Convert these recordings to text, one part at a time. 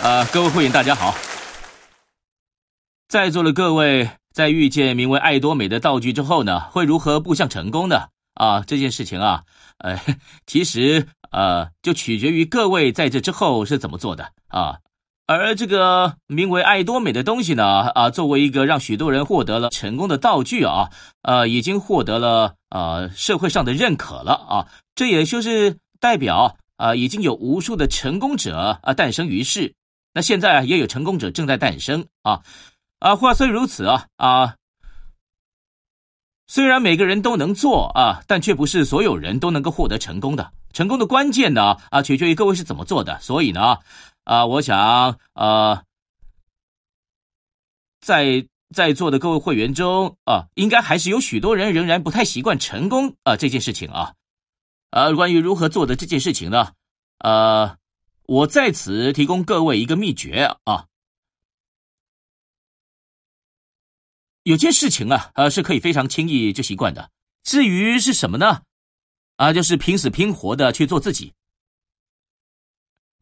呃，各位会员大家好，在座的各位在遇见名为爱多美的道具之后呢，会如何步向成功呢？啊，这件事情啊，呃，其实呃，就取决于各位在这之后是怎么做的啊。而这个名为爱多美的东西呢，啊，作为一个让许多人获得了成功的道具啊，呃，已经获得了呃社会上的认可了啊。这也就是代表啊，已经有无数的成功者啊诞生于世。那现在也有成功者正在诞生啊啊，话虽如此啊啊，虽然每个人都能做啊，但却不是所有人都能够获得成功的。成功的关键呢啊，取决于各位是怎么做的。所以呢。啊，我想，呃，在在座的各位会员中，啊，应该还是有许多人仍然不太习惯成功啊这件事情啊。呃，关于如何做的这件事情呢，呃，我在此提供各位一个秘诀啊。有件事情啊，呃，是可以非常轻易就习惯的。至于是什么呢？啊，就是拼死拼活的去做自己。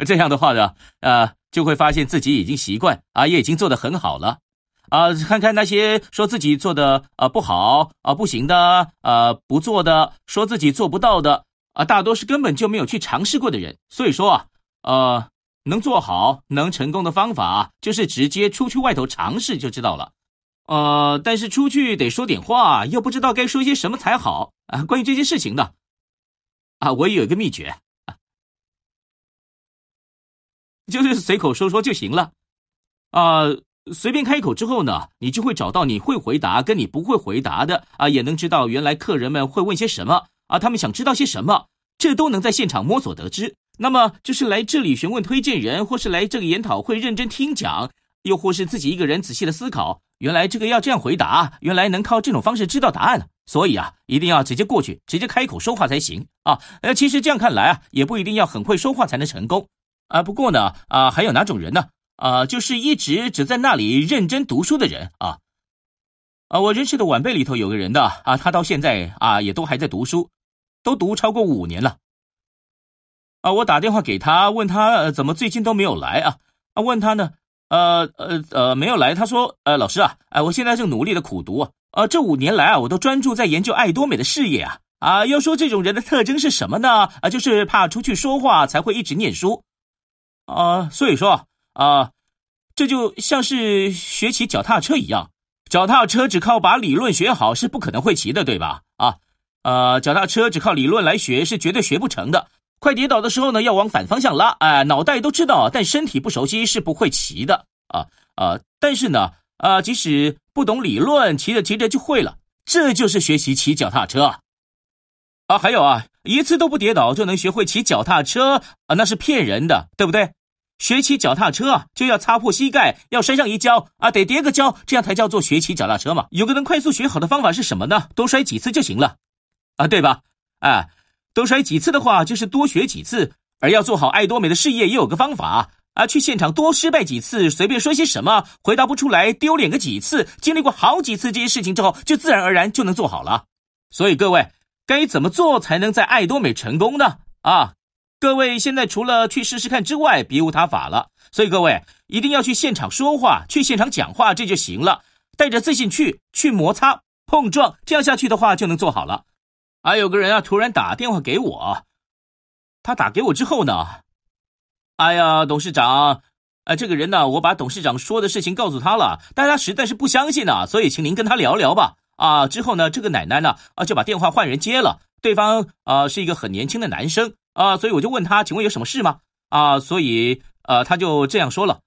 这样的话呢，呃，就会发现自己已经习惯啊，也已经做得很好了啊。看看那些说自己做的啊不好啊不行的啊不做的，说自己做不到的啊，大多是根本就没有去尝试过的人。所以说啊，呃，能做好能成功的方法，就是直接出去外头尝试就知道了。呃，但是出去得说点话，又不知道该说些什么才好啊。关于这件事情呢，啊，我也有一个秘诀。就是随口说说就行了，啊、随便开口之后呢，你就会找到你会回答跟你不会回答的啊，也能知道原来客人们会问些什么啊，他们想知道些什么，这都能在现场摸索得知。那么就是来这里询问推荐人，或是来这个研讨会认真听讲，又或是自己一个人仔细的思考，原来这个要这样回答，原来能靠这种方式知道答案。所以啊，一定要直接过去，直接开口说话才行啊。呃，其实这样看来啊，也不一定要很会说话才能成功。啊，不过呢，啊，还有哪种人呢？啊，就是一直只在那里认真读书的人啊。啊，我认识的晚辈里头有个人的啊，他到现在啊也都还在读书，都读超过五年了。啊，我打电话给他，问他，呃，怎么最近都没有来啊？啊，问他呢，呃呃呃，没有来。他说，呃，老师啊，哎，我现在正努力的苦读啊，啊，这五年来啊，我都专注在研究爱多美的事业啊。啊，要说这种人的特征是什么呢？啊，就是怕出去说话才会一直念书。啊、所以说啊、这就像是学骑脚踏车一样，脚踏车只靠把理论学好是不可能会骑的，对吧？啊，呃，脚踏车只靠理论来学是绝对学不成的。快跌倒的时候呢，要往反方向拉，哎、脑袋都知道，但身体不熟悉是不会骑的啊啊、但是呢，啊、即使不懂理论，骑着骑着就会了，这就是学习骑脚踏车。啊，还有啊，一次都不跌倒就能学会骑脚踏车啊，那是骗人的，对不对？学骑脚踏车啊，就要擦破膝盖，要摔上一跤啊，得跌个跤，这样才叫做学骑脚踏车嘛。有个能快速学好的方法是什么呢？多摔几次就行了，啊，对吧？啊，多摔几次的话就是多学几次。而要做好爱多美的事业，也有个方法啊，去现场多失败几次，随便说些什么，回答不出来，丢脸个几次，经历过好几次这些事情之后，就自然而然就能做好了。所以各位，该怎么做才能在爱多美成功呢？啊？各位现在除了去试试看之外，别无他法了。所以各位一定要去现场说话，去现场讲话，这就行了。带着自信去，去摩擦、碰撞，这样下去的话就能做好了。还有个人啊，突然打电话给我，他打给我之后呢，哎呀，董事长，哎，这个人呢，我把董事长说的事情告诉他了，但他实在是不相信呢，所以请您跟他聊聊吧。啊，之后呢，这个奶奶呢，啊，就把电话换人接了，对方啊是一个很年轻的男生。啊，所以我就问他，请问有什么事吗？啊，所以呃，他就这样说了，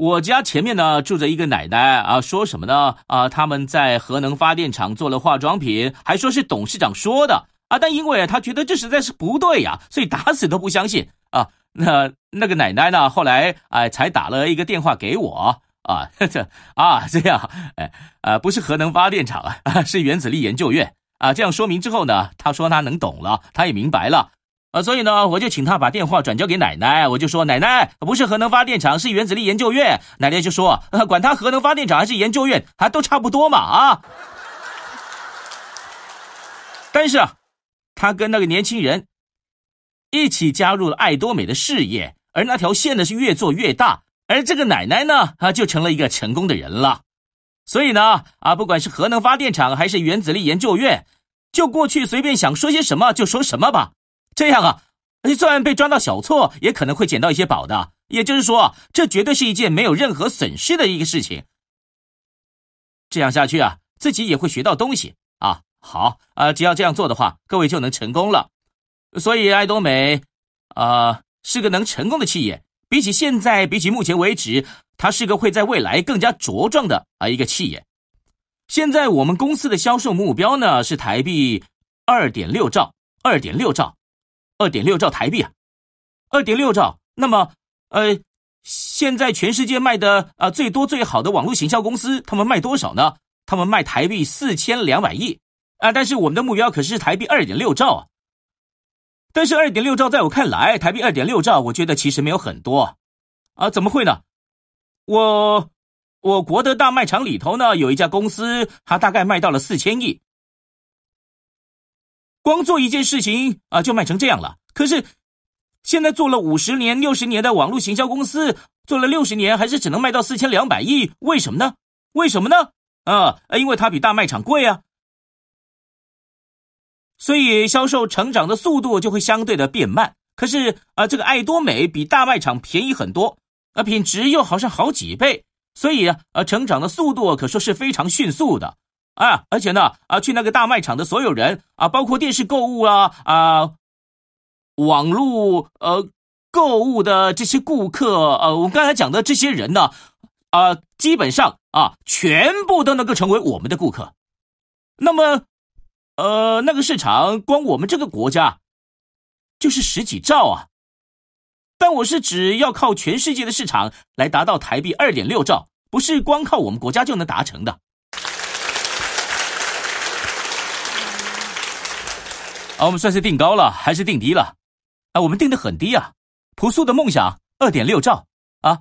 我家前面呢住着一个奶奶啊，说什么呢？啊，他们在核能发电厂做了化妆品，还说是董事长说的啊，但因为他觉得这实在是不对呀，所以打死都不相信啊。那那个奶奶呢，后来哎才打了一个电话给我 啊，这啊这样哎啊不是核能发电厂啊，是原子力研究院啊。这样说明之后呢，他说他能懂了，他也明白了。啊，所以呢，我就请他把电话转交给奶奶。我就说，奶奶不是核能发电厂，是原子力研究院。奶奶就说，管他核能发电厂还是研究院，还都差不多嘛啊。但是啊，他跟那个年轻人一起加入了爱多美的事业，而那条线呢是越做越大，而这个奶奶呢，啊，就成了一个成功的人了。所以呢，啊，不管是核能发电厂还是原子力研究院，就过去随便想说些什么就说什么吧。这样啊，就算被抓到小错，也可能会捡到一些宝的。也就是说，这绝对是一件没有任何损失的一个事情。这样下去啊，自己也会学到东西啊。好啊，只要这样做的话，各位就能成功了。所以爱多美啊，是个能成功的企业。比起现在，比起目前为止，它是个会在未来更加茁壮的啊一个企业。现在我们公司的销售目标呢是台币二点六兆，二点六兆，二点六兆台币啊，二点六兆。那么，呃，现在全世界卖的啊最多最好的网络行销公司，他们卖多少呢？他们卖台币四千两百亿啊，但是我们的目标可是台币二点六兆啊。但是二点六兆在我看来，台币二点六兆，我觉得其实没有很多，啊，怎么会呢？我我国的大卖场里头呢，有一家公司，它大概卖到了四千亿，光做一件事情啊，就卖成这样了。可是现在做了五十年、六十年的网络行销公司，做了六十年，还是只能卖到四千两百亿，为什么呢？为什么呢？啊，因为它比大卖场贵啊。所以销售成长的速度就会相对的变慢。可是啊，这个爱多美比大卖场便宜很多，啊，品质又好像好几倍，所以啊，成长的速度可说是非常迅速的啊。而且呢，啊，去那个大卖场的所有人啊，包括电视购物啊啊，网络呃购物的这些顾客，呃，我刚才讲的这些人呢，啊，基本上啊，全部都能够成为我们的顾客。那么。呃，那个市场光我们这个国家就是十几兆啊，但我是指要靠全世界的市场来达到台币二点六兆，不是光靠我们国家就能达成的。啊，我们算是定高了还是定低了？啊，我们定的很低啊，朴素的梦想二点六兆啊。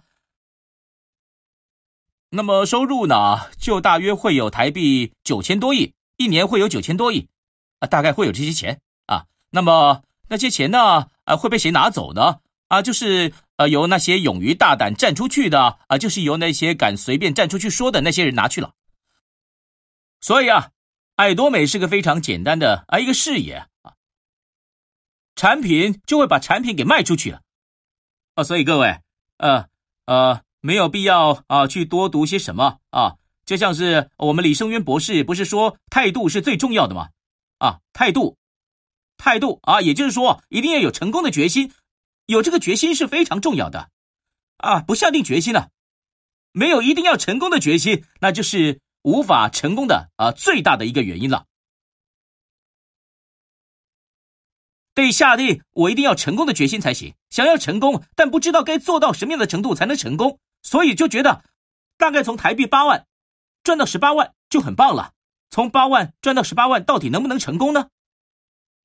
那么收入呢，就大约会有台币九千多亿。一年会有九千多亿，啊，大概会有这些钱啊。那么那些钱呢？啊，会被谁拿走呢？啊，就是呃，由那些勇于大胆站出去的啊，就是由那些敢随便站出去说的那些人拿去了。所以啊，爱多美是个非常简单的啊一个事业，产品就会把产品给卖出去了啊。所以各位，呃呃，没有必要啊去多读些什么啊。就像是我们李胜渊博士不是说态度是最重要的吗？啊，态度，态度啊，也就是说一定要有成功的决心，有这个决心是非常重要的，啊，不下定决心呢，没有一定要成功的决心，那就是无法成功的啊最大的一个原因了。得下定我一定要成功的决心才行，想要成功，但不知道该做到什么样的程度才能成功，所以就觉得大概从台币八万。赚到十八万就很棒了，从八万赚到十八万，到底能不能成功呢？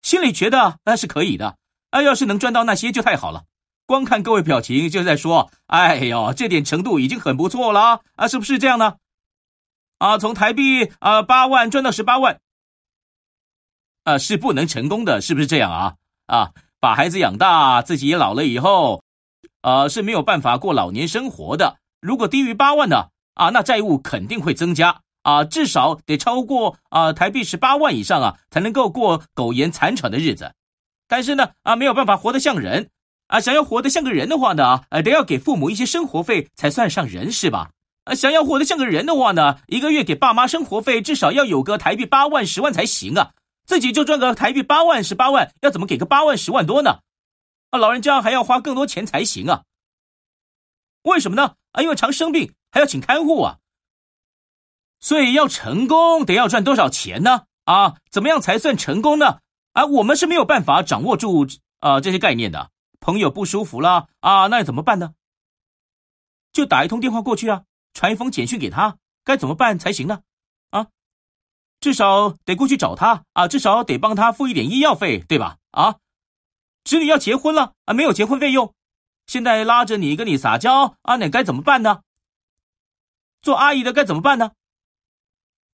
心里觉得那是可以的，啊，要是能赚到那些就太好了。光看各位表情就在说，哎呦，这点程度已经很不错了啊，是不是这样呢？啊，从台币啊八万赚到十八万，啊，是不能成功的，是不是这样啊？啊，把孩子养大，自己也老了以后，啊，是没有办法过老年生活的。如果低于八万呢？啊，那债务肯定会增加啊，至少得超过啊台币十八万以上啊，才能够过苟延残喘的日子。但是呢，啊没有办法活得像人啊，想要活得像个人的话呢，呃，得要给父母一些生活费才算上人是吧？啊，想要活得像个人的话呢，一个月给爸妈生活费至少要有个台币八万十万才行啊。自己就赚个台币八万十八万，要怎么给个八万十万多呢？啊，老人家还要花更多钱才行啊。为什么呢？啊，因为常生病。还要请看护啊，所以要成功得要赚多少钱呢？啊，怎么样才算成功呢？啊，我们是没有办法掌握住啊这些概念的。朋友不舒服了啊，那要怎么办呢？就打一通电话过去啊，传一封简讯给他，该怎么办才行呢？至少得过去找他啊，至少得帮他付一点医药费，对吧？啊，侄女要结婚了啊，没有结婚费用，现在拉着你跟你撒娇啊，那该怎么办呢？做阿姨的该怎么办呢？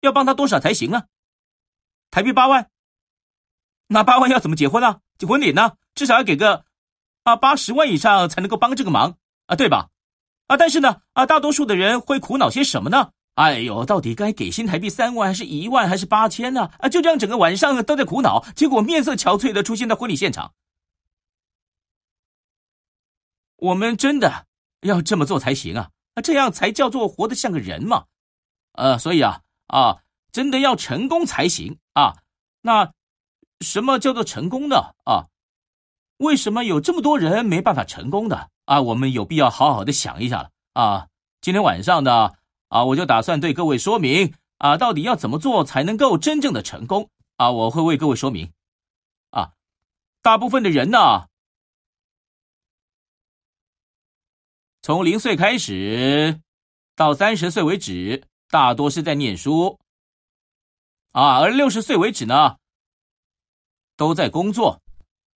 要帮他多少才行啊？台币八万，那八万要怎么结婚呢？结婚礼呢？至少要给个啊八十万以上才能够帮这个忙啊，对吧？啊，但是呢，啊，大多数的人会苦恼些什么呢？哎呦，到底该给新台币三万，还是一万，还是八千呢？啊，就这样整个晚上都在苦恼，结果面色憔悴的出现在婚礼现场。我们真的要这么做才行啊！这样才叫做活得像个人嘛。呃，所以啊，啊，真的要成功才行啊。那什么叫做成功呢？啊，为什么有这么多人没办法成功的？啊，我们有必要好好的想一下了啊！今天晚上呢，啊，我就打算对各位说明啊，到底要怎么做才能够真正的成功啊？我会为各位说明啊。大部分的人呢，从零岁开始到三十岁为止，大多是在念书啊，而六十岁为止呢，都在工作，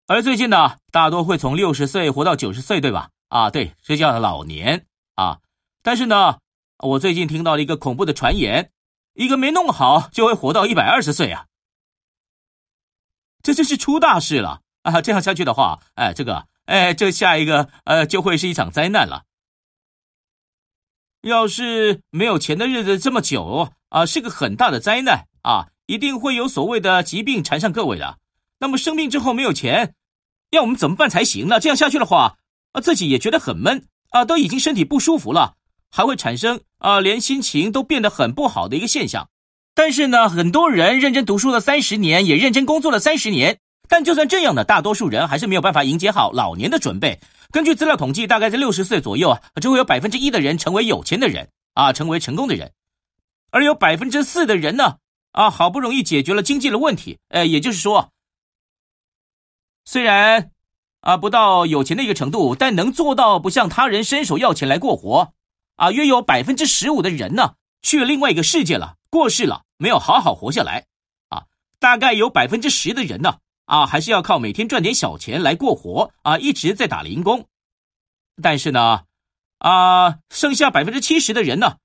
而最近呢，大多会从六十岁活到九十岁，对吧？啊，对，这叫老年啊。但是呢，我最近听到了一个恐怖的传言，一个没弄好就会活到一百二十岁啊。这真是出大事了啊！这样下去的话，哎，这个，哎，这下一个，呃，就会是一场灾难了。要是没有钱的日子这么久啊，是个很大的灾难啊，一定会有所谓的疾病缠上各位的。那么生病之后没有钱，要我们怎么办才行呢？这样下去的话。啊，自己也觉得很闷啊，都已经身体不舒服了，还会产生啊，连心情都变得很不好的一个现象。但是呢，很多人认真读书了三十年，也认真工作了三十年，但就算这样的，大多数人还是没有办法迎接好老年的准备。根据资料统计，大概在六十岁左右啊，只会有百分之一的人成为有钱的人啊，成为成功的人，而有百分之四的人呢，啊，好不容易解决了经济的问题，呃，也就是说，虽然。啊，不到有钱的一个程度，但能做到不向他人伸手要钱来过活。啊，约有百分之十五的人呢，去另外一个世界了，过世了，没有好好活下来。啊，大概有百分之十的人呢，啊，还是要靠每天赚点小钱来过活。啊，一直在打零工。但是呢，啊，剩下百分之七十的人呢，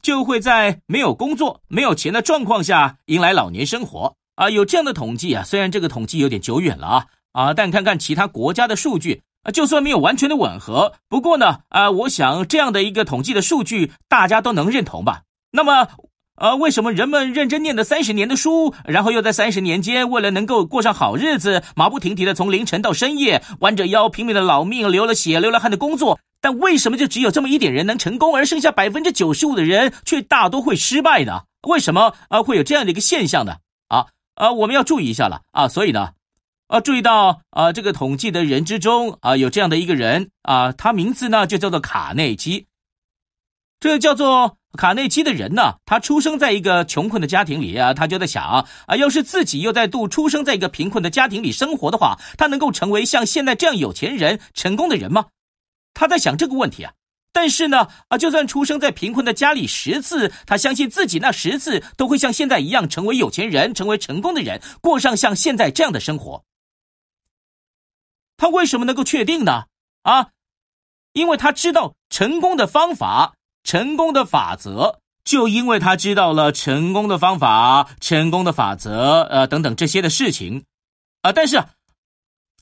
就会在没有工作、没有钱的状况下迎来老年生活。啊，有这样的统计啊，虽然这个统计有点久远了啊。啊，但看看其他国家的数据，啊，就算没有完全的吻合，不过呢，啊，我想这样的一个统计的数据，大家都能认同吧？那么，呃，为什么人们认真念了三十年的书，然后又在三十年间，为了能够过上好日子，马不停蹄的从凌晨到深夜，弯着腰拼命的老命，流了血流了汗的工作，但为什么就只有这么一点人能成功，而剩下百分之九十五的人却大多会失败呢？为什么啊会有这样的一个现象呢？啊啊，我们要注意一下了啊，所以呢。啊，注意到啊，这个统计的人之中啊，有这样的一个人啊，他名字呢就叫做卡内基。这个叫做卡内基的人呢，他出生在一个穷困的家庭里啊，他就在想啊，要是自己又再度出生在一个贫困的家庭里生活的话，他能够成为像现在这样有钱人、成功的人吗？他在想这个问题啊。但是呢，啊，就算出生在贫困的家里十次，他相信自己那十次都会像现在一样成为有钱人，成为成功的人，过上像现在这样的生活。他为什么能够确定呢？啊，因为他知道成功的方法、成功的法则，就因为他知道了成功的方法、成功的法则，呃，等等这些的事情，啊，但是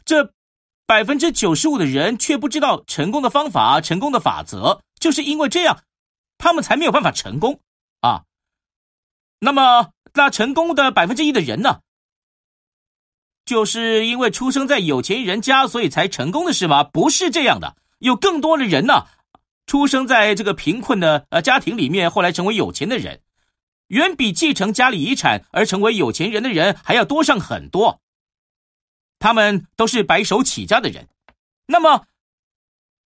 这百分之九十五的人却不知道成功的方法、成功的法则，就是因为这样，他们才没有办法成功啊。那么，那成功的百分之一的人呢？就是因为出生在有钱人家，所以才成功的是吗？不是这样的，有更多的人呢，出生在这个贫困的呃家庭里面，后来成为有钱的人，远比继承家里遗产而成为有钱人的人还要多上很多。他们都是白手起家的人。那么，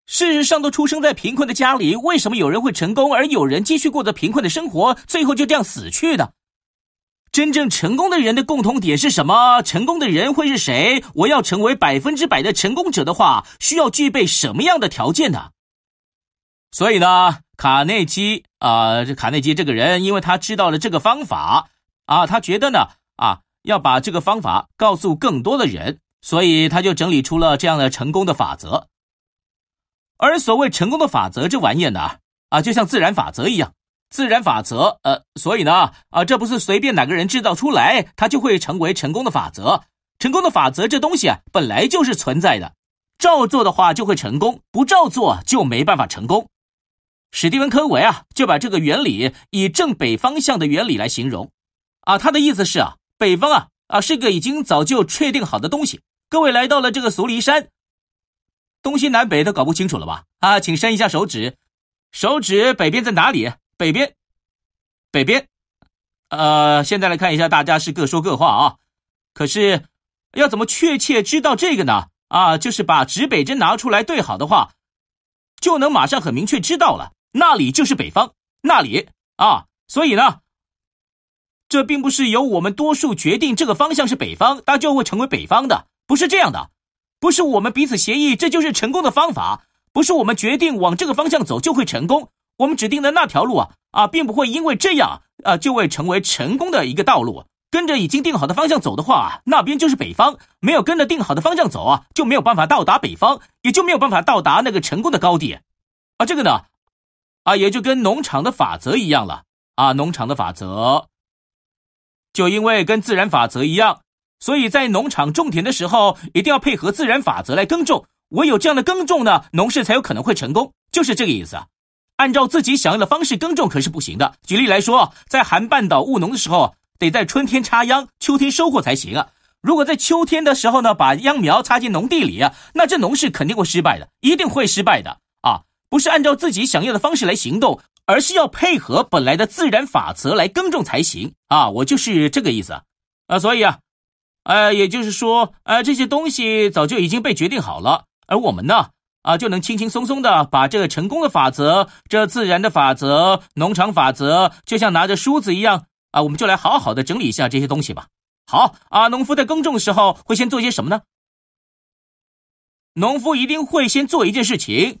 事实上都出生在贫困的家里，为什么有人会成功，而有人继续过着贫困的生活，最后就这样死去的？真正成功的人的共同点是什么？成功的人会是谁？我要成为百分之百的成功者的话，需要具备什么样的条件呢？所以呢，卡内基啊，这、卡内基这个人，因为他知道了这个方法啊，他觉得呢啊，要把这个方法告诉更多的人，所以他就整理出了这样的成功的法则。而所谓成功的法则这玩意儿呢，啊，就像自然法则一样。自然法则，呃，所以呢，啊，这不是随便哪个人制造出来，它就会成为成功的法则。成功的法则这东西啊，本来就是存在的。照做的话就会成功，不照做就没办法成功。史蒂文·科维啊，就把这个原理以正北方向的原理来形容。啊，他的意思是啊，北方啊啊是个已经早就确定好的东西。各位来到了这个苏黎山，东西南北都搞不清楚了吧？啊，请伸一下手指，手指北边在哪里？北边，北边。呃，现在来看一下，大家是各说各话啊。可是要怎么确切知道这个呢？啊，就是把指北针拿出来对好的话，就能马上很明确知道了，那里就是北方，那里啊。所以呢，这并不是由我们多数决定这个方向是北方，它就会成为北方的，不是这样的。不是我们彼此协议，这就是成功的方法。不是我们决定往这个方向走就会成功。我们指定的那条路啊啊，并不会因为这样啊就会成为成功的一个道路。跟着已经定好的方向走的话，那边就是北方；没有跟着定好的方向走啊，就没有办法到达北方，也就没有办法到达那个成功的高地。啊，这个呢，啊，也就跟农场的法则一样了。啊，农场的法则，就因为跟自然法则一样，所以在农场种田的时候，一定要配合自然法则来耕种。唯有这样的耕种呢，农事才有可能会成功，就是这个意思啊。按照自己想要的方式耕种可是不行的。举例来说，在韩半岛务农的时候。得在春天插秧，秋天收获才行啊！如果在秋天的时候呢，把秧苗插进农地里啊，那这农事肯定会失败的，一定会失败的啊！不是按照自己想要的方式来行动，而是要配合本来的自然法则来耕种才行啊！我就是这个意思啊！所以啊，呃，也就是说，呃，这些东西早就已经被决定好了，而我们呢，啊，就能轻轻松松的把这个成功的法则、这自然的法则、农场法则，就像拿着梳子一样。啊，我们就来好好的整理一下这些东西吧。好啊，农夫在耕种的时候会先做些什么呢？农夫一定会先做一件事情。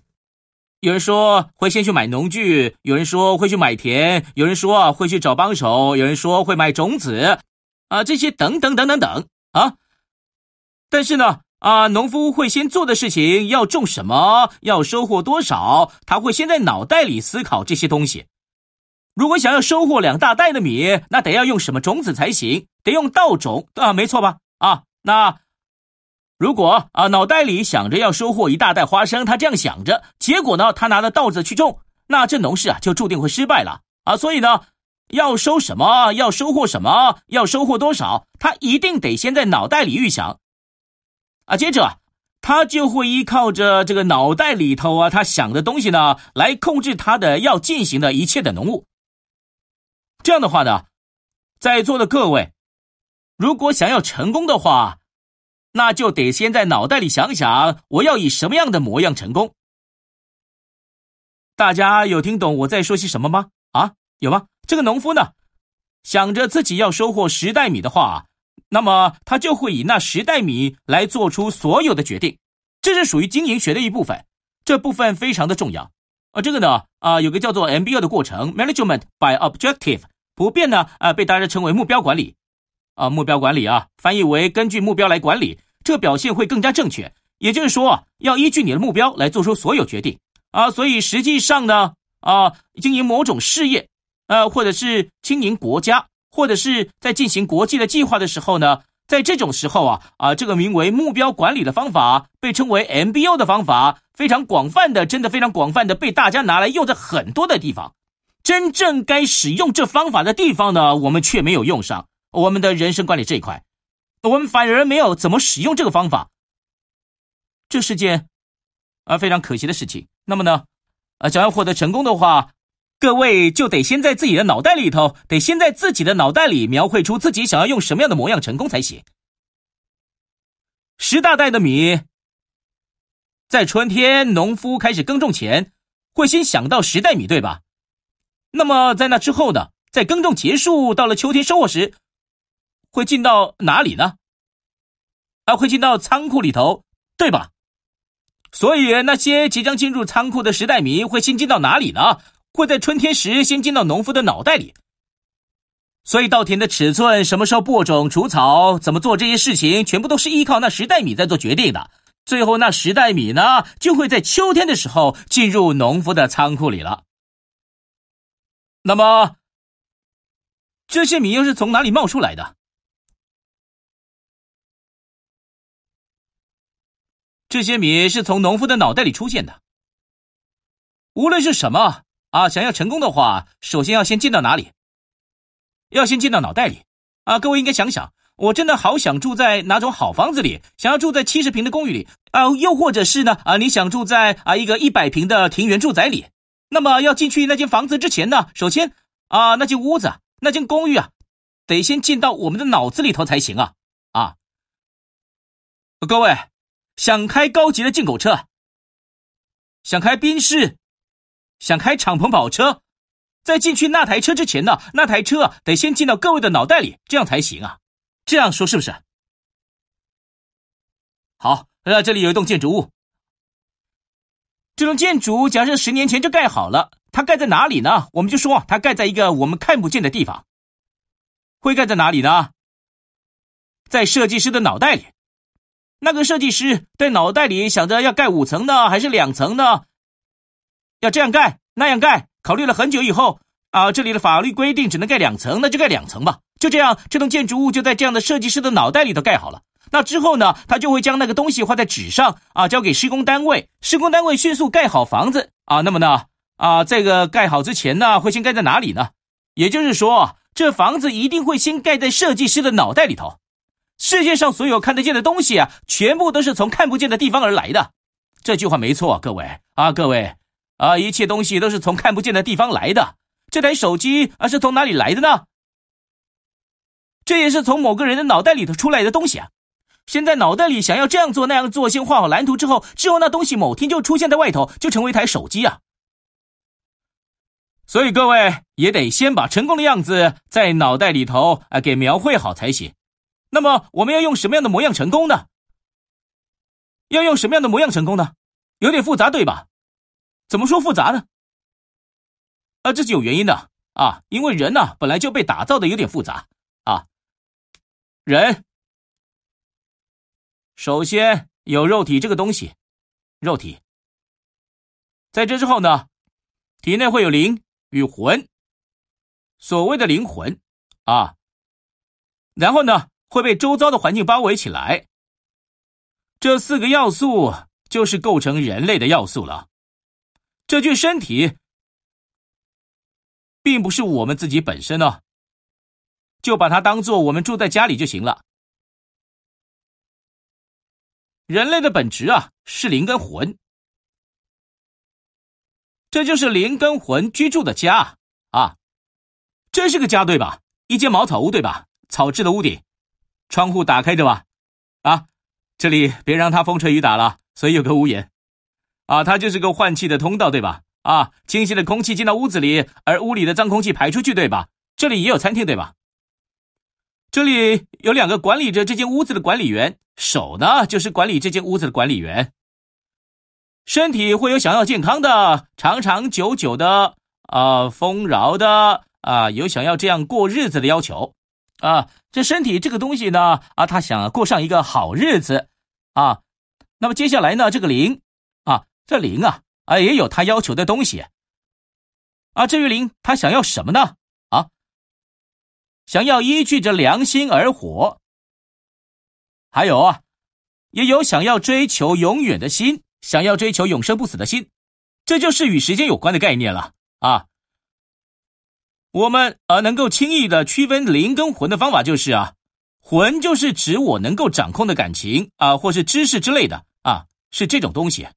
有人说会先去买农具，有人说会去买田，有人说会去找帮手，有人说会买种子，啊，这些等等等等等啊。但是呢，啊，农夫会先做的事情要种什么，要收获多少，他会先在脑袋里思考这些东西。如果想要收获两大袋的米，那得要用什么种子才行？得用稻种啊，没错吧？啊，那如果啊脑袋里想着要收获一大袋花生，他这样想着，结果呢，他拿了稻子去种，那这农事啊就注定会失败了啊。所以呢，要收什么，要收获什么，要收获多少，他一定得先在脑袋里预想啊。接着他就会依靠着这个脑袋里头啊，他想的东西呢，来控制他的要进行的一切的农务。这样的话呢，在座的各位，如果想要成功的话，那就得先在脑袋里想想，我要以什么样的模样成功。大家有听懂我在说些什么吗？啊，有吗？这个农夫呢，想着自己要收获十袋米的话，那么他就会以那十袋米来做出所有的决定。这是属于经营学的一部分，这部分非常的重要。啊，这个呢，啊，有个叫做 MBO 的过程，Management by Objective，普遍呢，啊，被大家称为目标管理，啊，目标管理啊，翻译为根据目标来管理，这表现会更加正确。也就是说，要依据你的目标来做出所有决定，啊，所以实际上呢，啊，经营某种事业，呃，或者是经营国家，或者是在进行国际的计划的时候呢。在这种时候啊啊，这个名为目标管理的方法，被称为 MBO 的方法，非常广泛的，真的非常广泛的被大家拿来用在很多的地方。真正该使用这方法的地方呢，我们却没有用上。我们的人生管理这一块，我们反而没有怎么使用这个方法。这是件啊非常可惜的事情。那么呢，啊，想要获得成功的话。各位就得先在自己的脑袋里头，得先在自己的脑袋里描绘出自己想要用什么样的模样成功才行。十大袋的米，在春天农夫开始耕种前，会先想到十袋米，对吧？那么在那之后呢？在耕种结束，到了秋天收获时，会进到哪里呢？啊，会进到仓库里头，对吧？所以那些即将进入仓库的十袋米会先进到哪里呢？会在春天时先进到农夫的脑袋里，所以稻田的尺寸、什么时候播种、除草、怎么做这些事情，全部都是依靠那十袋米在做决定的。最后那十袋米呢，就会在秋天的时候进入农夫的仓库里了。那么这些米又是从哪里冒出来的？这些米是从农夫的脑袋里出现的。无论是什么啊，想要成功的话，首先要先进到哪里？要先进到脑袋里啊！各位应该想想，我真的好想住在哪种好房子里，想要住在七十平的公寓里啊，又或者是呢啊，你想住在啊一个一百平的庭园住宅里？那么要进去那间房子之前呢，首先啊，那间屋子、那间公寓啊，得先进到我们的脑子里头才行啊啊！各位想开高级的进口车，想开宾士。想开敞篷跑车，在进去那台车之前呢，那台车得先进到各位的脑袋里，这样才行啊。这样说是不是？好，那这里有一栋建筑物，这栋建筑假设十年前就盖好了，它盖在哪里呢？我们就说它盖在一个我们看不见的地方。会盖在哪里呢？在设计师的脑袋里。那个设计师在脑袋里想着要盖五层呢，还是两层呢？要这样盖，那样盖，考虑了很久以后，啊，这里的法律规定只能盖两层，那就盖两层吧。就这样，这栋建筑物就在这样的设计师的脑袋里头盖好了。那之后呢，他就会将那个东西画在纸上，啊，交给施工单位，施工单位迅速盖好房子，啊，那么呢，啊，这个盖好之前呢，会先盖在哪里呢？也就是说，这房子一定会先盖在设计师的脑袋里头。世界上所有看得见的东西啊，全部都是从看不见的地方而来的。这句话没错，各位啊，各位。啊，一切东西都是从看不见的地方来的。这台手机啊，是从哪里来的呢？这也是从某个人的脑袋里头出来的东西啊。先在脑袋里想要这样做那样做，先画好蓝图之后，之后那东西某天就出现在外头，就成为一台手机啊。所以各位也得先把成功的样子在脑袋里头啊给描绘好才行。那么我们要用什么样的模样成功呢？要用什么样的模样成功呢？有点复杂，对吧？怎么说复杂呢？啊，这是有原因的啊，因为人呢本来就被打造的有点复杂啊。人首先有肉体这个东西，肉体。在这之后呢，体内会有灵与魂，所谓的灵魂啊，然后呢会被周遭的环境包围起来。这四个要素就是构成人类的要素了。这具身体并不是我们自己本身哦，就把它当做我们住在家里就行了。人类的本质啊是灵跟魂，这就是灵跟魂居住的家啊，这是个家对吧？一间茅草屋对吧？草制的屋顶，窗户打开着吧？啊，这里别让它风吹雨打了，所以有个屋檐。啊，它就是个换气的通道，对吧？啊，清新的空气进到屋子里，而屋里的脏空气排出去，对吧？这里也有餐厅，对吧？这里有两个管理着这间屋子的管理员，手呢就是管理这间屋子的管理员。身体会有想要健康的、长长久久的、啊、丰饶的啊，有想要这样过日子的要求啊。这身体这个东西呢，啊，他想过上一个好日子啊。那么接下来呢，这个灵。这灵啊啊也有他要求的东西，啊，至于灵，他想要什么呢？啊，想要依据着良心而活，还有啊，也有想要追求永远的心，想要追求永生不死的心，这就是与时间有关的概念了啊。我们啊能够轻易的区分灵跟魂的方法就是啊，魂就是指我能够掌控的感情啊，或是知识之类的啊，是这种东西。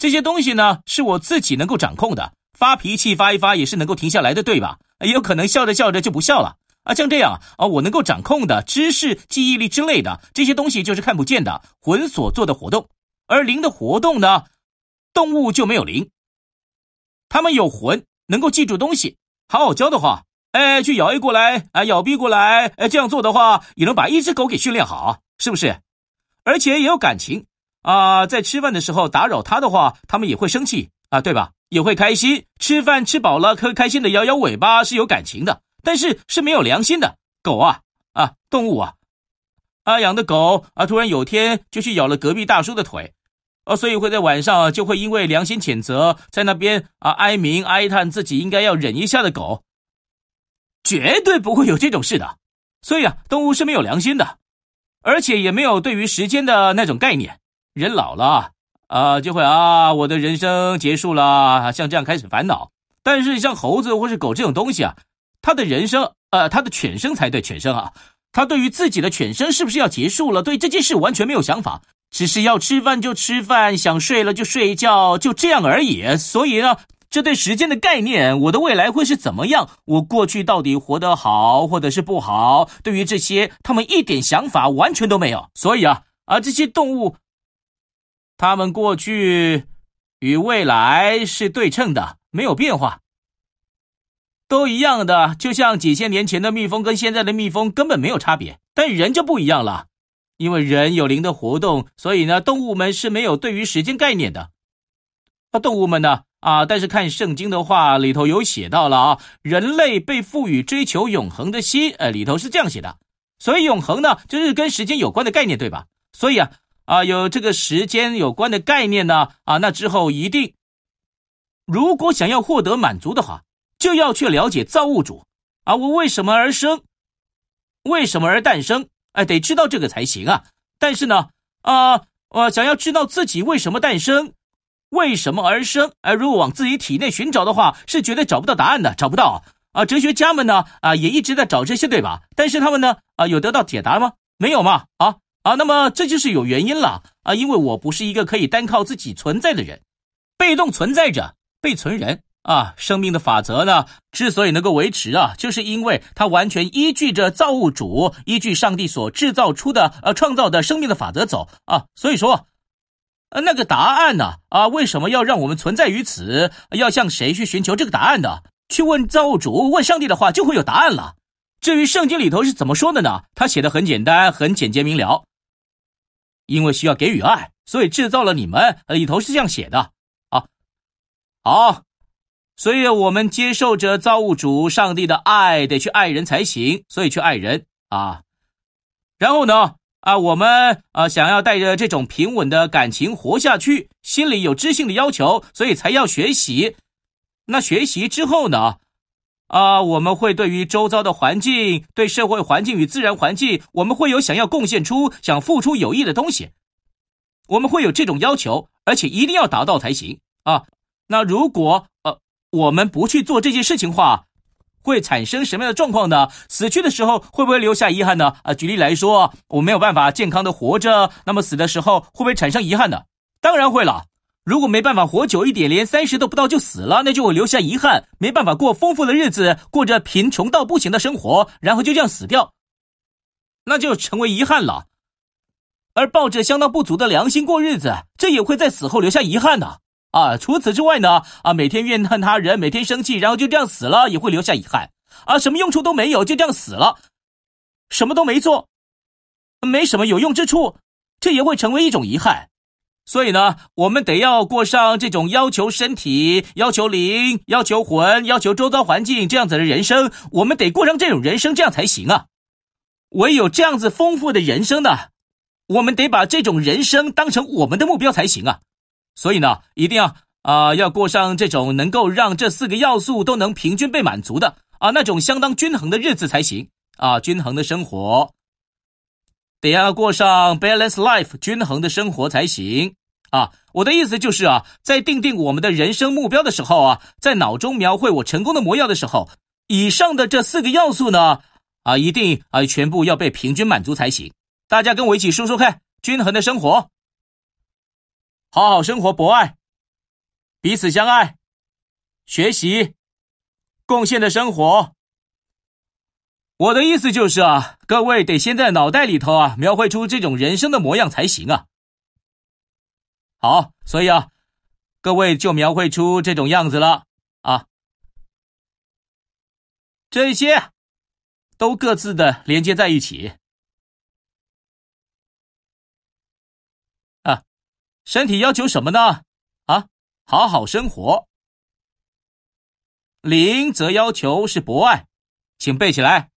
这些东西呢，是我自己能够掌控的。发脾气发一发也是能够停下来的，对吧？也有可能笑着笑着就不笑了啊。像这样啊，我能够掌控的知识、记忆力之类的这些东西，就是看不见的魂所做的活动。而灵的活动呢，动物就没有灵，它们有魂，能够记住东西。好好教的话，哎，去咬 A 过来，哎，咬 B 过来，哎，这样做的话，也能把一只狗给训练好，是不是？而且也有感情。啊，在吃饭的时候打扰他的话，他们也会生气啊，对吧？也会开心。吃饭吃饱了，可开心的摇摇尾巴，是有感情的，但是是没有良心的。狗啊啊，动物啊，啊养的狗啊，突然有天就去咬了隔壁大叔的腿，哦，所以会在晚上就会因为良心谴责，在那边啊哀鸣哀叹自己应该要忍一下的狗，绝对不会有这种事的。所以啊，动物是没有良心的，而且也没有对于时间的那种概念。人老了啊，就会啊，我的人生结束了，像这样开始烦恼。但是像猴子或是狗这种东西啊，它的人生，呃，它的犬生才对犬生啊，它对于自己的犬生是不是要结束了，对这件事完全没有想法，只是要吃饭就吃饭，想睡了就睡觉，就这样而已。所以呢。这对时间的概念，我的未来会是怎么样？我过去到底活得好，或者是不好？对于这些，他们一点想法完全都没有。所以啊，啊，这些动物，他们过去与未来是对称的，没有变化，都一样的，就像几千年前的蜜蜂跟现在的蜜蜂根本没有差别。但人就不一样了，因为人有灵的活动，所以呢，动物们是没有对于时间概念的。那动物们呢？啊，但是看圣经的话，里头有写到了啊，人类被赋予追求永恒的心，呃，里头是这样写的。所以永恒呢，就是跟时间有关的概念，对吧？所以啊，啊，有这个时间有关的概念呢，啊，那之后一定，如果想要获得满足的话，就要去了解造物主啊，我为什么而生，为什么而诞生？哎，得知道这个才行啊。但是呢，啊，我想要知道自己为什么诞生。为什么而生？而如果往自己体内寻找的话，是绝对找不到答案的，找不到啊！哲学家们呢？啊，也一直在找这些，对吧？但是他们呢？啊，有得到解答吗？没有嘛？啊啊！那么这就是有原因了啊！因为我不是一个可以单靠自己存在的人，被动存在着，被存人啊！生命的法则呢，之所以能够维持啊，就是因为它完全依据着造物主，依据上帝所制造出的呃创造的生命的法则走啊！所以说。呃，那个答案呢？啊，为什么要让我们存在于此？要向谁去寻求这个答案呢？去问造物主，问上帝的话，就会有答案了。至于圣经里头是怎么说的呢？他写的很简单，很简洁明了。因为需要给予爱，所以制造了你们。里头是这样写的。啊，好，所以我们接受着造物主上帝的爱，得去爱人才行，所以去爱人啊。然后呢？啊，我们啊想要带着这种平稳的感情活下去，心里有知性的要求，所以才要学习。那学习之后呢？啊，我们会对于周遭的环境、对社会环境与自然环境，我们会有想要贡献出、想付出有益的东西。我们会有这种要求，而且一定要达到才行啊。那如果呃我们不去做这件事情的话，会产生什么样的状况呢？死去的时候会不会留下遗憾呢？啊，举例来说，我没有办法健康的活着，那么死的时候会不会产生遗憾呢？当然会了。如果没办法活久一点，连三十都不到就死了，那就会留下遗憾，没办法过丰富的日子，过着贫穷到不行的生活，然后就这样死掉，那就成为遗憾了。而抱着相当不足的良心过日子，这也会在死后留下遗憾呢。啊，除此之外呢，啊，每天怨恨他人，每天生气，然后就这样死了，也会留下遗憾。啊，什么用处都没有，就这样死了，什么都没做，没什么有用之处，这也会成为一种遗憾。所以呢，我们得要过上这种要求身体、要求灵、要求魂、要求周遭环境这样子的人生，我们得过上这种人生，这样才行啊。唯有这样子丰富的人生呢，我们得把这种人生当成我们的目标才行啊。所以呢，一定要啊、要过上这种能够让这四个要素都能平均被满足的啊，那种相当均衡的日子才行啊，均衡的生活，得要过上 balance life 均衡的生活才行啊。我的意思就是啊，在定定我们的人生目标的时候啊，在脑中描绘我成功的模样的时候，以上的这四个要素呢，啊，一定啊全部要被平均满足才行。大家跟我一起说说看，均衡的生活。好好生活，博爱，彼此相爱，学习，贡献的生活。我的意思就是啊，各位得先在脑袋里头啊描绘出这种人生的模样才行啊。好，所以啊，各位就描绘出这种样子了啊。这些都各自的连接在一起啊。身体要求什么呢？啊，好好生活。灵则要求是博爱，请背起来。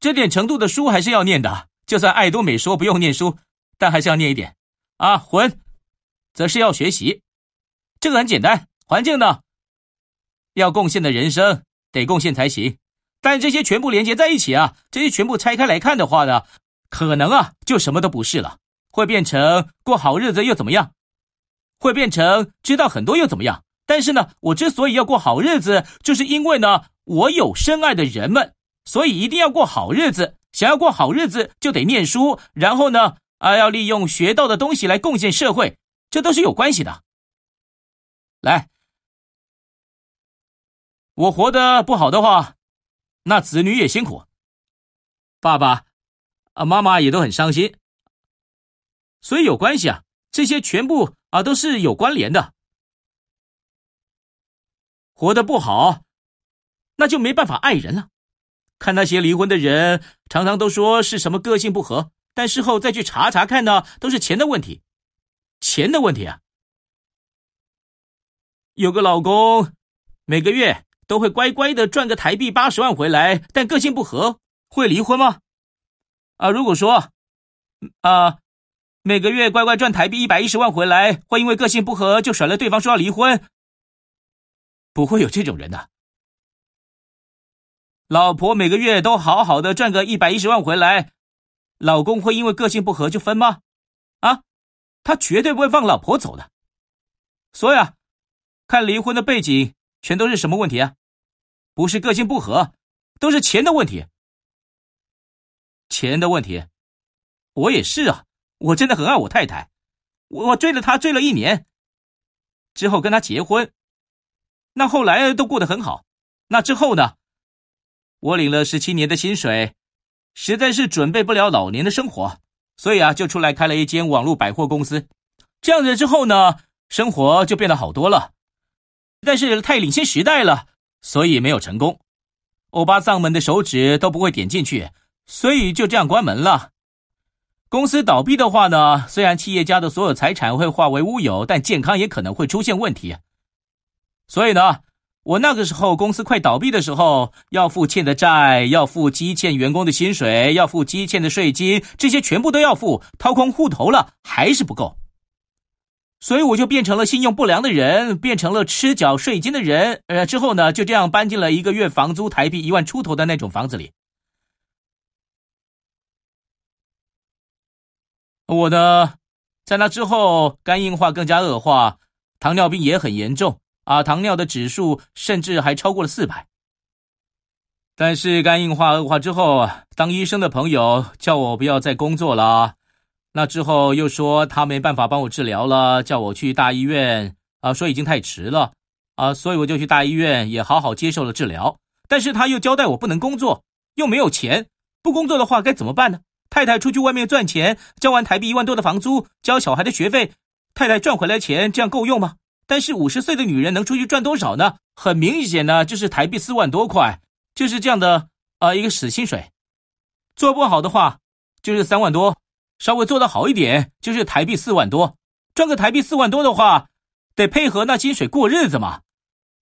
这点程度的书还是要念的，就算爱多美说不用念书，但还是要念一点。啊，魂则是要学习，这个很简单。环境呢，要贡献的人生得贡献才行，但这些全部连接在一起啊，这些全部拆开来看的话呢，可能啊就什么都不是了。会变成过好日子又怎么样？会变成知道很多又怎么样？但是呢，我之所以要过好日子，就是因为呢，我有深爱的人们，所以一定要过好日子。想要过好日子，就得念书，然后呢，啊，要利用学到的东西来贡献社会，这都是有关系的。来，我活得不好的话，那子女也辛苦，爸爸啊，妈妈也都很伤心，所以有关系啊，这些全部啊都是有关联的。活得不好，那就没办法爱人了。看那些离婚的人，常常都说是什么个性不合，但事后再去查查看呢，都是钱的问题，钱的问题啊。有个老公，每个月都会乖乖的赚个台币八十万回来，但个性不合，会离婚吗？啊，如果说，啊，每个月乖乖赚台币一百一十万回来，会因为个性不合就甩了对方说要离婚？不会有这种人的。老婆每个月都好好的赚个一百一十万回来，老公会因为个性不合就分吗？啊，他绝对不会放老婆走的。所以啊，看离婚的背景全都是什么问题啊？不是个性不合，都是钱的问题。钱的问题，我也是啊，我真的很爱我太太，我追了她追了一年，之后跟她结婚，那后来都过得很好，那之后呢？我领了十七年的薪水，实在是准备不了老年的生活，所以啊，就出来开了一间网络百货公司。这样子之后呢，生活就变得好多了。但是太领先时代了，所以没有成功。欧巴桑们的手指都不会点进去，所以就这样关门了。公司倒闭的话呢，虽然企业家的所有财产会化为乌有，但健康也可能会出现问题。所以呢。我那个时候公司快倒闭的时候，要付欠的债，要付积欠员工的薪水，要付积欠的税金，这些全部都要付，掏空户头了还是不够，所以我就变成了信用不良的人，变成了吃缴税金的人。呃，之后呢，就这样搬进了一个月房租台币一万出头的那种房子里。我呢，在那之后肝硬化更加恶化，糖尿病也很严重。啊，糖尿的指数甚至还超过了四百。但是肝硬化恶化之后，当医生的朋友叫我不要再工作了。那之后又说他没办法帮我治疗了，叫我去大医院。啊，说已经太迟了。啊，所以我就去大医院，也好好接受了治疗。但是他又交代我不能工作，又没有钱，不工作的话该怎么办呢？太太出去外面赚钱，交完台币一万多的房租，交小孩的学费，太太赚回来钱，这样够用吗？但是五十岁的女人能出去赚多少呢？很明显呢，就是台币四万多块，就是这样的啊、呃、一个死薪水。做不好的话，就是三万多；稍微做得好一点，就是台币四万多。赚个台币四万多的话，得配合那薪水过日子嘛。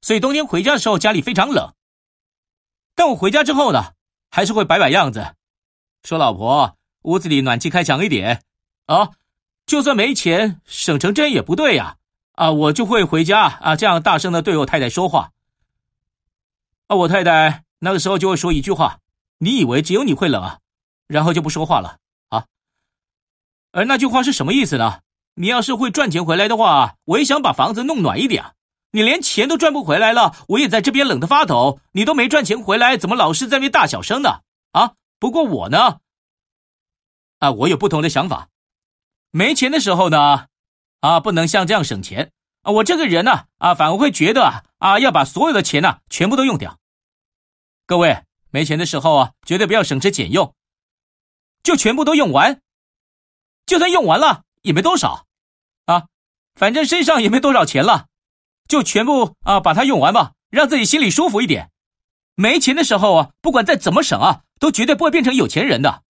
所以冬天回家的时候，家里非常冷。但我回家之后呢，还是会摆摆样子，说：“老婆，屋子里暖气开强一点啊！就算没钱，省成真也不对呀。”，啊我就会回家啊，这样大声的对我太太说话。啊，我太太那个时候就会说一句话：“你以为只有你会冷啊？”然后就不说话了啊。而那句话是什么意思呢？你要是会赚钱回来的话，我也想把房子弄暖一点。你连钱都赚不回来了，我也在这边冷得发抖。你都没赚钱回来，怎么老是在那大小声呢？啊，不过我呢，啊，我有不同的想法。没钱的时候呢，啊，不能像这样省钱啊！我这个人呢，啊，反而会觉得啊，啊，要把所有的钱呢，全部都用掉。各位，没钱的时候啊，绝对不要省吃俭用，就全部都用完。就算用完了，也没多少，啊，反正身上也没多少钱了，就全部啊把它用完吧，让自己心里舒服一点。没钱的时候啊，不管再怎么省啊，都绝对不会变成有钱人的。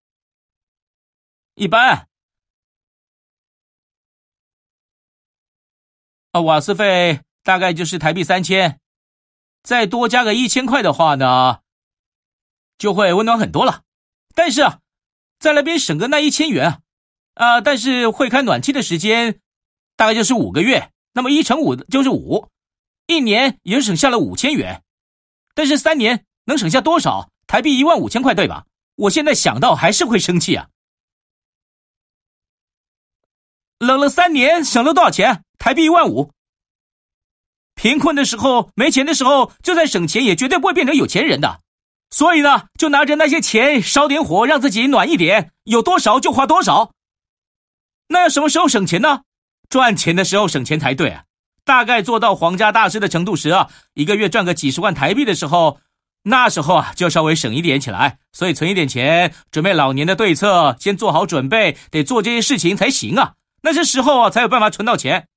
一般。啊，瓦斯费大概就是台币三千，再多加个一千块的话呢，就会温暖很多了。但是啊，在那边省个那一千元啊，但是会开暖气的时间大概就是五个月，那么一乘五就是五，一年也就省下了五千元。但是三年能省下多少？台币一万五千块，对吧？我现在想到还是会生气啊。冷了三年，省了多少钱？台币一万五。贫困的时候，没钱的时候，就算省钱，也绝对不会变成有钱人的。所以呢，就拿着那些钱烧点火，让自己暖一点，有多少就花多少。那要什么时候省钱呢？赚钱的时候省钱才对啊。大概做到皇家大师的程度时啊，一个月赚个几十万台币的时候，那时候啊就稍微省一点起来，所以存一点钱，准备老年的对策，先做好准备，得做这些事情才行啊。那些时候啊才有办法存到钱。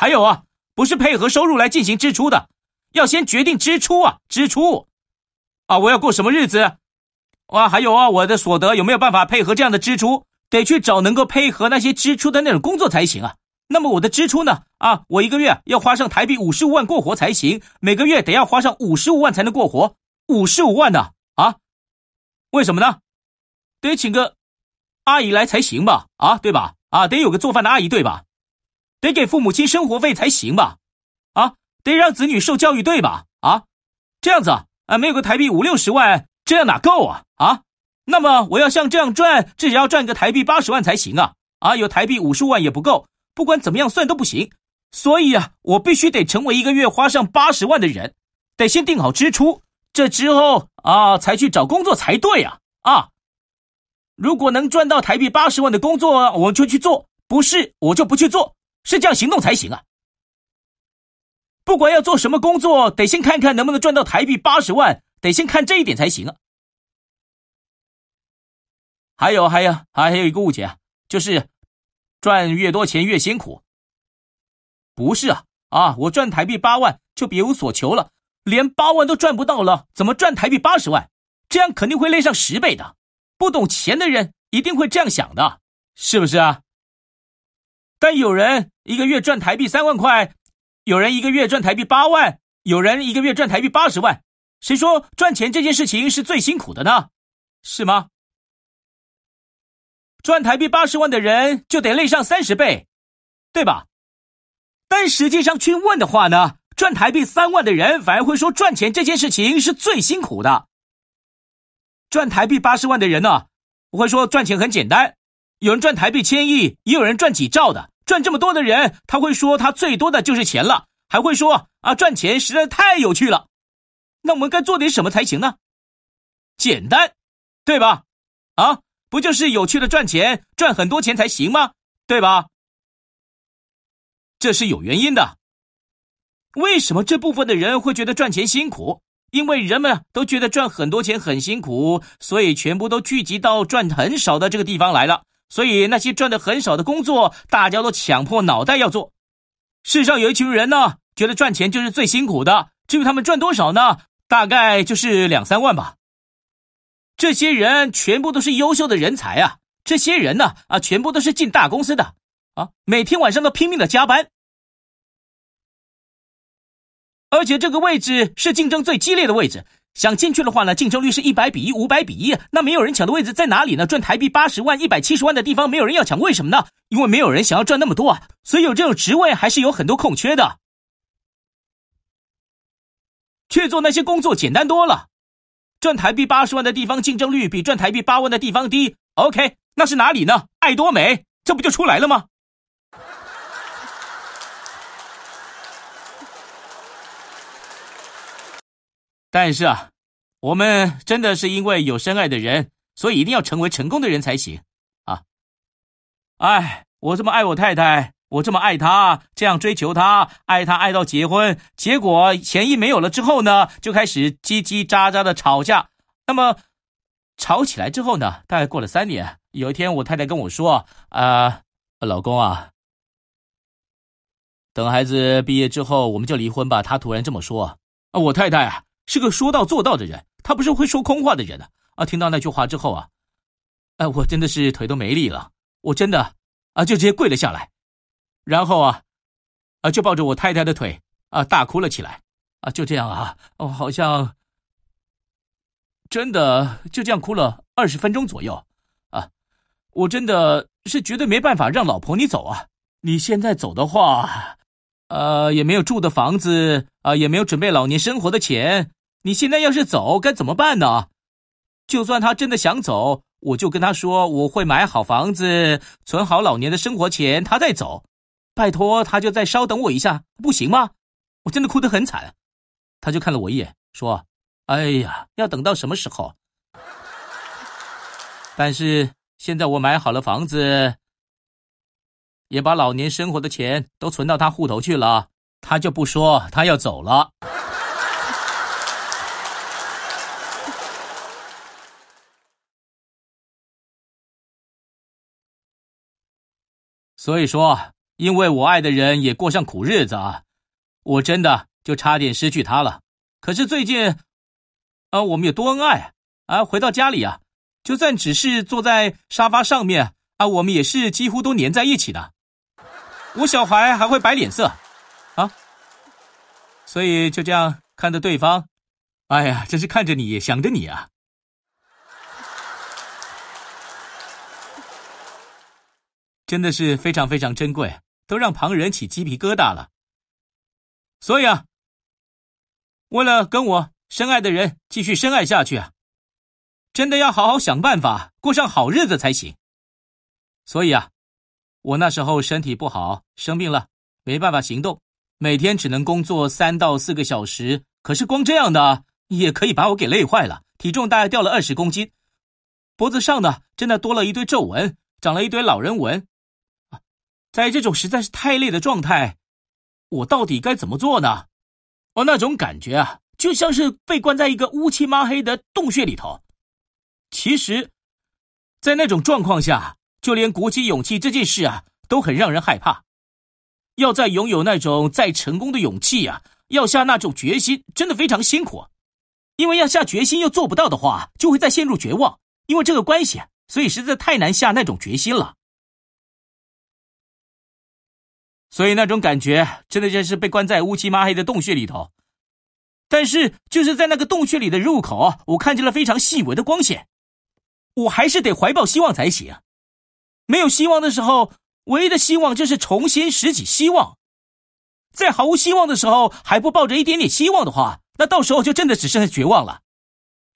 还有啊，不是配合收入来进行支出的，要先决定支出啊，支出。啊，我要过什么日子？哇，还有啊，我的所得有没有办法配合这样的支出？得去找能够配合那些支出的那种工作才行啊。那么我的支出呢？啊，我一个月要花上台币五十五万过活才行，每个月得要花上五十五万才能过活，五十五万呢？啊，为什么呢？得请个阿姨来才行吧？啊，对吧？啊，得有个做饭的阿姨，对吧？得给父母亲生活费才行吧？啊，得让子女受教育，对吧？啊，这样子啊，没有个台币五六十万，这样哪够啊？啊，那么我要像这样赚，至少要赚个台币八十万才行啊！啊，有台币五十万也不够。不管怎么样算都不行，所以啊，我必须得成为一个月花上八十万的人，得先定好支出，这之后啊，才去找工作才对啊啊！如果能赚到台币八十万的工作，我就去做；不是，我就不去做，是这样行动才行啊！不管要做什么工作，得先看看能不能赚到台币八十万，得先看这一点才行啊！还有，还有，还有一个误解啊，就是。赚越多钱越辛苦，不是啊啊！我赚台币八万就别无所求了，连八万都赚不到了，怎么赚台币八十万？这样肯定会累上十倍的。不懂钱的人一定会这样想的，是不是啊？但有人一个月赚台币三万块，有人一个月赚台币八万，有人一个月赚台币八十万。谁说赚钱这件事情是最辛苦的呢？是吗？赚台币八十万的人就得累上三十倍，对吧？但实际上去问的话呢，赚台币三万的人反而会说赚钱这件事情是最辛苦的。赚台币八十万的人呢，我会说赚钱很简单。有人赚台币千亿，也有人赚几兆的。赚这么多的人，他会说他最多的就是钱了，还会说啊，赚钱实在太有趣了。那我们该做点什么才行呢？简单，对吧？啊？不就是有趣的赚钱，赚很多钱才行吗？对吧？这是有原因的。为什么这部分的人会觉得赚钱辛苦？因为人们都觉得赚很多钱很辛苦，所以全部都聚集到赚很少的这个地方来了。所以那些赚的很少的工作，大家都抢破脑袋要做。世上有一群人呢，觉得赚钱就是最辛苦的。至于他们赚多少呢？大概就是两三万吧。这些人全部都是优秀的人才啊！这些人呢，啊，全部都是进大公司的，啊，每天晚上都拼命的加班，而且这个位置是竞争最激烈的位置。想进去的话呢，竞争率是一百比一、五百比一。那没有人抢的位置在哪里呢？赚台币八十万、一百七十万的地方没有人要抢，为什么呢？因为没有人想要赚那么多啊！所以有这种职位还是有很多空缺的，去做那些工作简单多了。赚台币八十万的地方竞争率比赚台币八万的地方低，OK，那是哪里呢？爱多美，这不就出来了吗？但是啊，我们真的是因为有深爱的人，所以一定要成为成功的人才行啊！哎，我这么爱我太太。我这么爱她，这样追求她，爱她爱到结婚，结果钱一没有了之后呢，就开始叽叽喳喳的吵架。那么吵起来之后呢，大概过了三年，有一天我太太跟我说：“啊、老公啊，等孩子毕业之后我们就离婚吧。”她突然这么说。啊，我太太啊是个说到做到的人，他不是会说空话的人啊。听到那句话之后啊，哎，我真的是腿都没力了，我真的啊就直接跪了下来。然后啊，啊，就抱着我太太的腿啊，大哭了起来啊，就这样啊，哦，好像真的就这样哭了二十分钟左右啊，我真的是绝对没办法让老婆你走啊，你现在走的话，呃，也没有住的房子啊，也没有准备老年生活的钱，你现在要是走该怎么办呢？就算他真的想走，我就跟他说我会买好房子，存好老年的生活钱，他再走。拜托，他就再稍等我一下，不行吗？我真的哭得很惨。他就看了我一眼，说：“哎呀，要等到什么时候？”但是现在我买好了房子，也把老年生活的钱都存到他户头去了，他就不说他要走了。所以说，因为我爱的人也过上苦日子啊，我真的就差点失去他了。可是最近，啊，我们有多恩爱啊！回到家里啊，就算只是坐在沙发上面啊，我们也是几乎都粘在一起的。我小孩还会摆脸色，啊，所以就这样看着对方，哎呀，真是看着你，想着你啊。真的是非常非常珍贵，都让旁人起鸡皮疙瘩了。所以啊，为了跟我深爱的人继续深爱下去啊，真的要好好想办法过上好日子才行。所以啊，我那时候身体不好，生病了，没办法行动，每天只能工作三到四个小时。可是光这样的也可以把我给累坏了，体重大概掉了二十公斤，脖子上呢真的多了一堆皱纹，长了一堆老人纹。在这种实在是太累的状态，我到底该怎么做呢？哦，那种感觉啊，就像是被关在一个乌漆嘛黑的洞穴里头。其实，在那种状况下，就连鼓起勇气这件事啊，都很让人害怕。要再拥有那种再成功的勇气啊，要下那种决心，真的非常辛苦。因为要下决心又做不到的话，就会再陷入绝望。因为这个关系，所以实在太难下那种决心了。所以那种感觉真的就是被关在乌漆嘛黑的洞穴里头，但是就是在那个洞穴里的入口，我看见了非常细微的光线，我还是得怀抱希望才行。没有希望的时候，唯一的希望就是重新拾起希望。在毫无希望的时候还不抱着一点点希望的话，那到时候就真的只剩下绝望了。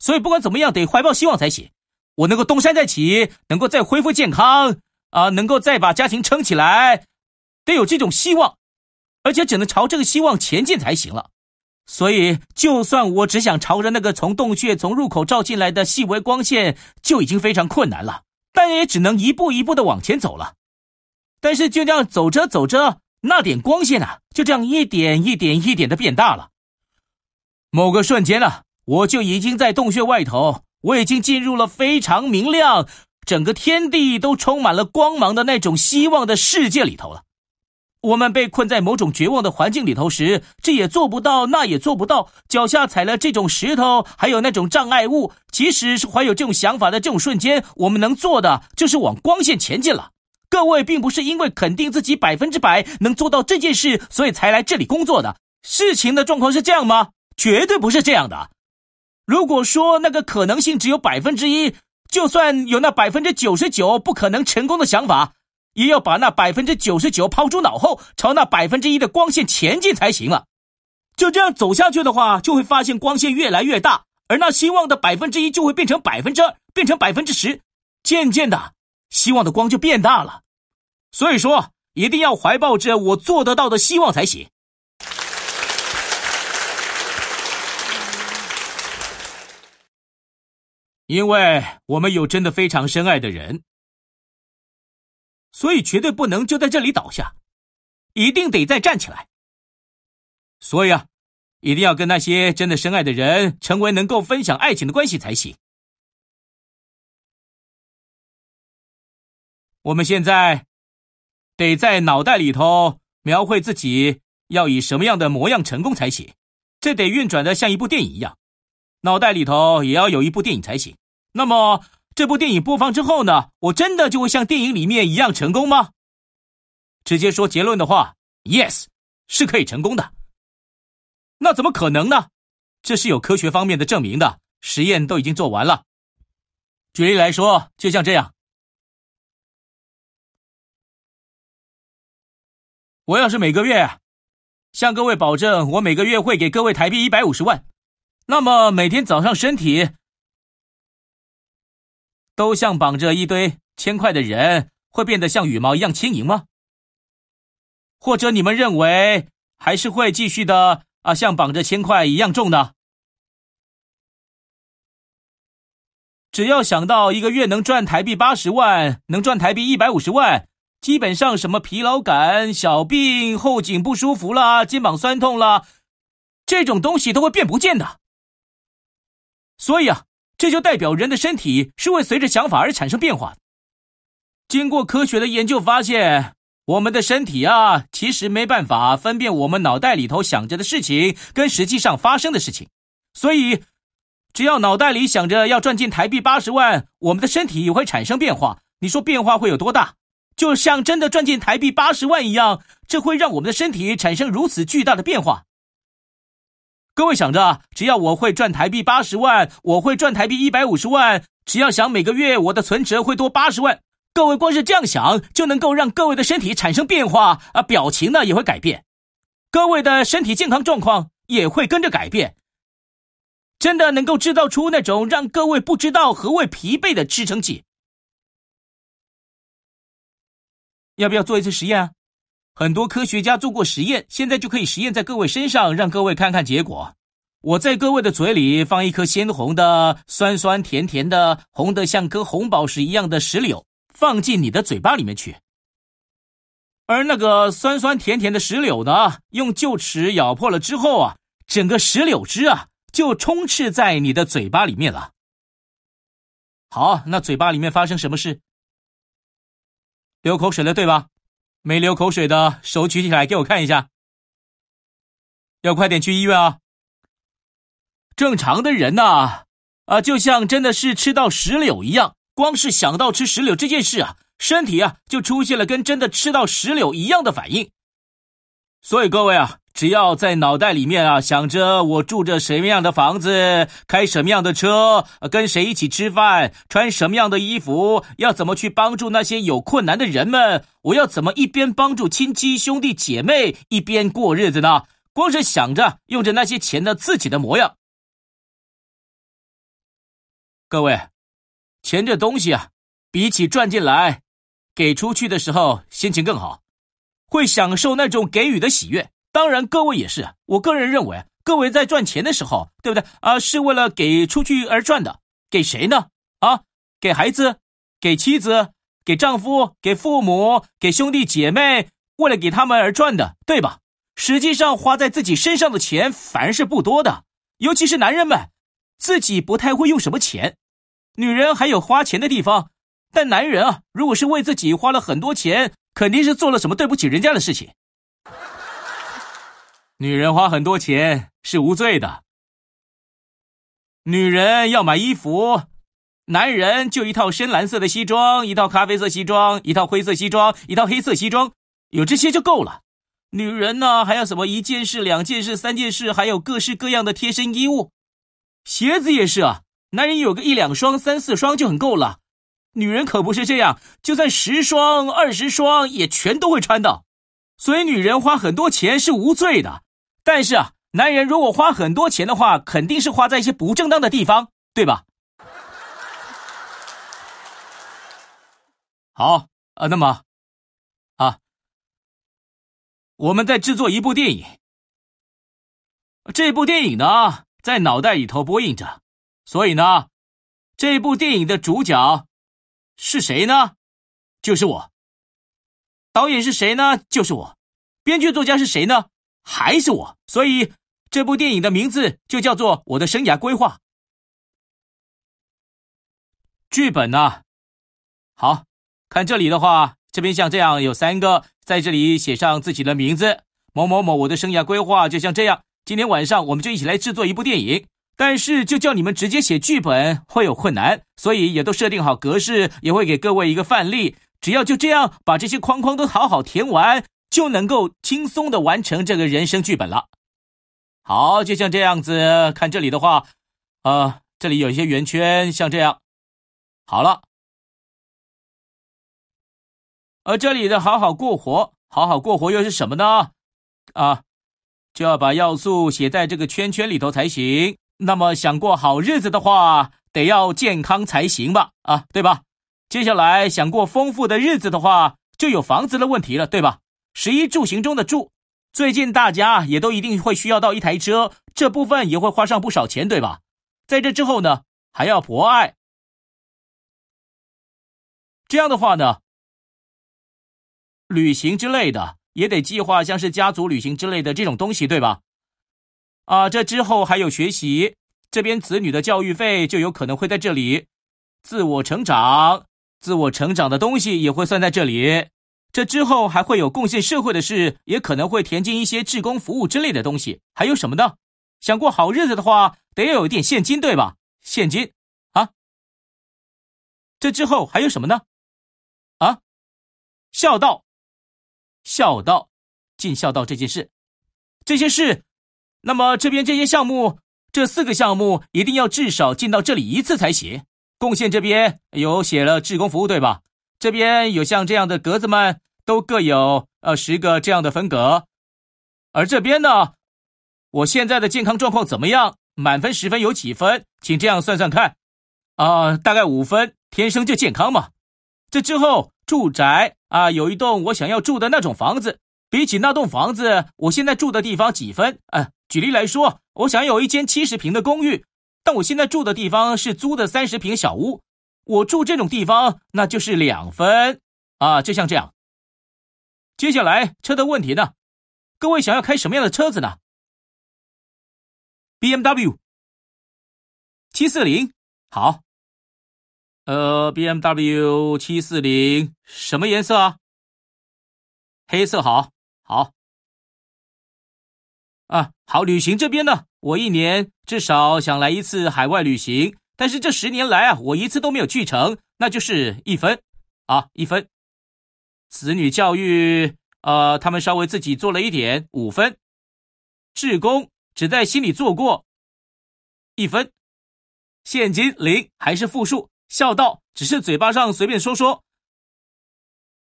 所以不管怎么样，得怀抱希望才行。我能够东山再起，能够再恢复健康啊，能够再把家庭撑起来。得有这种希望，而且只能朝这个希望前进才行了。所以，就算我只想朝着那个从洞穴从入口照进来的细微光线，就已经非常困难了。但也只能一步一步的往前走了。但是就这样走着走着，那点光线啊，就这样一点一点一点的变大了。某个瞬间呢，我就已经在洞穴外头，我已经进入了非常明亮，整个天地都充满了光芒的那种希望的世界里头了。我们被困在某种绝望的环境里头时，这也做不到，那也做不到。脚下踩了这种石头，还有那种障碍物。即使是怀有这种想法的这种瞬间，我们能做的就是往光线前进了。各位，并不是因为肯定自己百分之百能做到这件事，所以才来这里工作的。事情的状况是这样吗？绝对不是这样的。如果说那个可能性只有百分之一，就算有那百分之九十九不可能成功的想法。也要把那百分之九十九抛诸脑后，朝那百分之一的光线前进才行了。就这样走下去的话，就会发现光线越来越大，而那希望的百分之一就会变成百分之二，变成百分之十，渐渐的，希望的光就变大了。所以说，一定要怀抱着我做得到的希望才行。因为我们有真的非常深爱的人。所以绝对不能就在这里倒下，一定得再站起来。所以啊，一定要跟那些真的深爱的人成为能够分享爱情的关系才行。我们现在得在脑袋里头描绘自己要以什么样的模样成功才行，这得运转的像一部电影一样，脑袋里头也要有一部电影才行。那么。这部电影播放之后呢，我真的就会像电影里面一样成功吗？直接说结论的话，yes，是可以成功的。那怎么可能呢？这是有科学方面的证明的，实验都已经做完了。举例来说，就像这样，我要是每个月向各位保证，我每个月会给各位台币一百五十万，那么每天早上身体。都像绑着一堆铅块的人，会变得像羽毛一样轻盈吗？或者你们认为还是会继续的啊，像绑着铅块一样重呢？只要想到一个月能赚台币八十万，能赚台币一百五十万，基本上什么疲劳感、小病、后颈不舒服啦、肩膀酸痛啦，这种东西都会变不见的。所以啊，这就代表人的身体是会随着想法而产生变化。经过科学的研究发现，我们的身体啊，其实没办法分辨我们脑袋里头想着的事情跟实际上发生的事情，所以。只要脑袋里想着要赚进台币八十万，我们的身体也会产生变化。你说变化会有多大？就像真的赚进台币八十万一样，这会让我们的身体产生如此巨大的变化。各位想着，只要我会赚台币八十万，我会赚台币一百五十万，只要想每个月我的存折会多八十万，各位光是这样想，就能够让各位的身体产生变化啊，表情呢也会改变，各位的身体健康状况也会跟着改变。真的能够制造出那种让各位不知道何谓疲惫的支撑剂？要不要做一次实验啊？很多科学家做过实验，现在就可以实验在各位身上，让各位看看结果。我在各位的嘴里放一颗鲜红的、酸酸甜甜的、红的像颗红宝石一样的石榴，放进你的嘴巴里面去。而那个酸酸甜甜的石榴呢，用臼齿咬破了之后啊，整个石榴汁啊。就充斥在你的嘴巴里面了。好，那嘴巴里面发生什么事？流口水了，对吧？没流口水的手举起来给我看一下。要快点去医院啊！正常的人呐，啊，就像真的是吃到石榴一样，光是想到吃石榴这件事啊，身体啊就出现了跟真的吃到石榴一样的反应。所以各位啊。只要在脑袋里面啊想着我住着什么样的房子，开什么样的车，跟谁一起吃饭，穿什么样的衣服，要怎么去帮助那些有困难的人们，我要怎么一边帮助亲戚兄弟姐妹，一边过日子呢？光是想着用着那些钱的自己的模样。各位，钱这东西啊，比起赚进来，给出去的时候心情更好，会享受那种给予的喜悦。当然，各位也是。我个人认为，各位在赚钱的时候，对不对啊？是为了给出去而赚的。给谁呢？啊，给孩子，给妻子，给丈夫，给父母，给兄弟姐妹，为了给他们而赚的，对吧？实际上，花在自己身上的钱反而是不多的。尤其是男人们，自己不太会用什么钱。女人还有花钱的地方，但男人啊，如果是为自己花了很多钱，肯定是做了什么对不起人家的事情。女人花很多钱是无罪的。女人要买衣服，男人就一套深蓝色的西装，一套咖啡色西装，一套灰色西装，一套黑色西装，有这些就够了。女人呢，还要什么一件式、两件式、三件式，还有各式各样的贴身衣物。鞋子也是啊，男人有个一两双、三四双就很够了。女人可不是这样，就算十双、二十双也全都会穿到。所以女人花很多钱是无罪的。但是啊，男人如果花很多钱的话，肯定是花在一些不正当的地方，对吧？好啊，那么啊，我们在制作一部电影，这部电影呢，在脑袋里头播映着，所以呢，这部电影的主角是谁呢？就是我。导演是谁呢？就是我。编剧作家是谁呢？还是我，所以这部电影的名字就叫做《我的生涯规划》。剧本呢？好，看这里的话，这边像这样有三个，在这里写上自己的名字，某某某，我的生涯规划就像这样。今天晚上我们就一起来制作一部电影，但是就叫你们直接写剧本会有困难，所以也都设定好格式，也会给各位一个范例，只要就这样把这些框框都好好填完。就能够轻松的完成这个人生剧本了。好，就像这样子，看这里的话，呃，这里有一些圆圈，像这样。好了，而这里的好好过活，好好过活又是什么呢？啊，就要把要素写在这个圈圈里头才行。那么想过好日子的话，得要健康才行吧？啊，对吧？接下来想过丰富的日子的话，就有房子的问题了，对吧？十一住行中的住，最近大家也都一定会需要到一台车，这部分也会花上不少钱，对吧？在这之后呢，还要博爱，这样的话呢，旅行之类的也得计划，像是家族旅行之类的这种东西，对吧？啊，这之后还有学习，这边子女的教育费就有可能会在这里，自我成长，自我成长的东西也会算在这里。这之后还会有贡献社会的事，也可能会填进一些志工服务之类的东西。还有什么呢？想过好日子的话，得要有一点现金，对吧？现金啊。这之后还有什么呢？啊，孝道，孝道，尽孝道这件事，这些事。那么这边这些项目，这四个项目一定要至少进到这里一次才行。贡献这边有写了志工服务，对吧？这边有像这样的格子们，都各有呃十个这样的分格。而这边呢，我现在的健康状况怎么样？满分十分有几分？请这样算算看。啊、大概五分，天生就健康嘛。这之后住宅啊，有一栋我想要住的那种房子，比起那栋房子，我现在住的地方几分？啊。举例来说，我想有一间七十平的公寓，但我现在住的地方是租的三十平小屋，我住这种地方那就是两分啊，就像这样。接下来车的问题呢？各位想要开什么样的车子呢？BMW 七四零，好。呃，BMW 七四零什么颜色啊？黑色好，好。啊，好，旅行这边呢，我一年至少想来一次海外旅行，但是这十年来啊，我一次都没有去成，那就是一分，啊，一分。子女教育，呃，他们稍微自己做了一点，五分。志工只在心里做过，一分。现金零还是负数，孝道只是嘴巴上随便说说。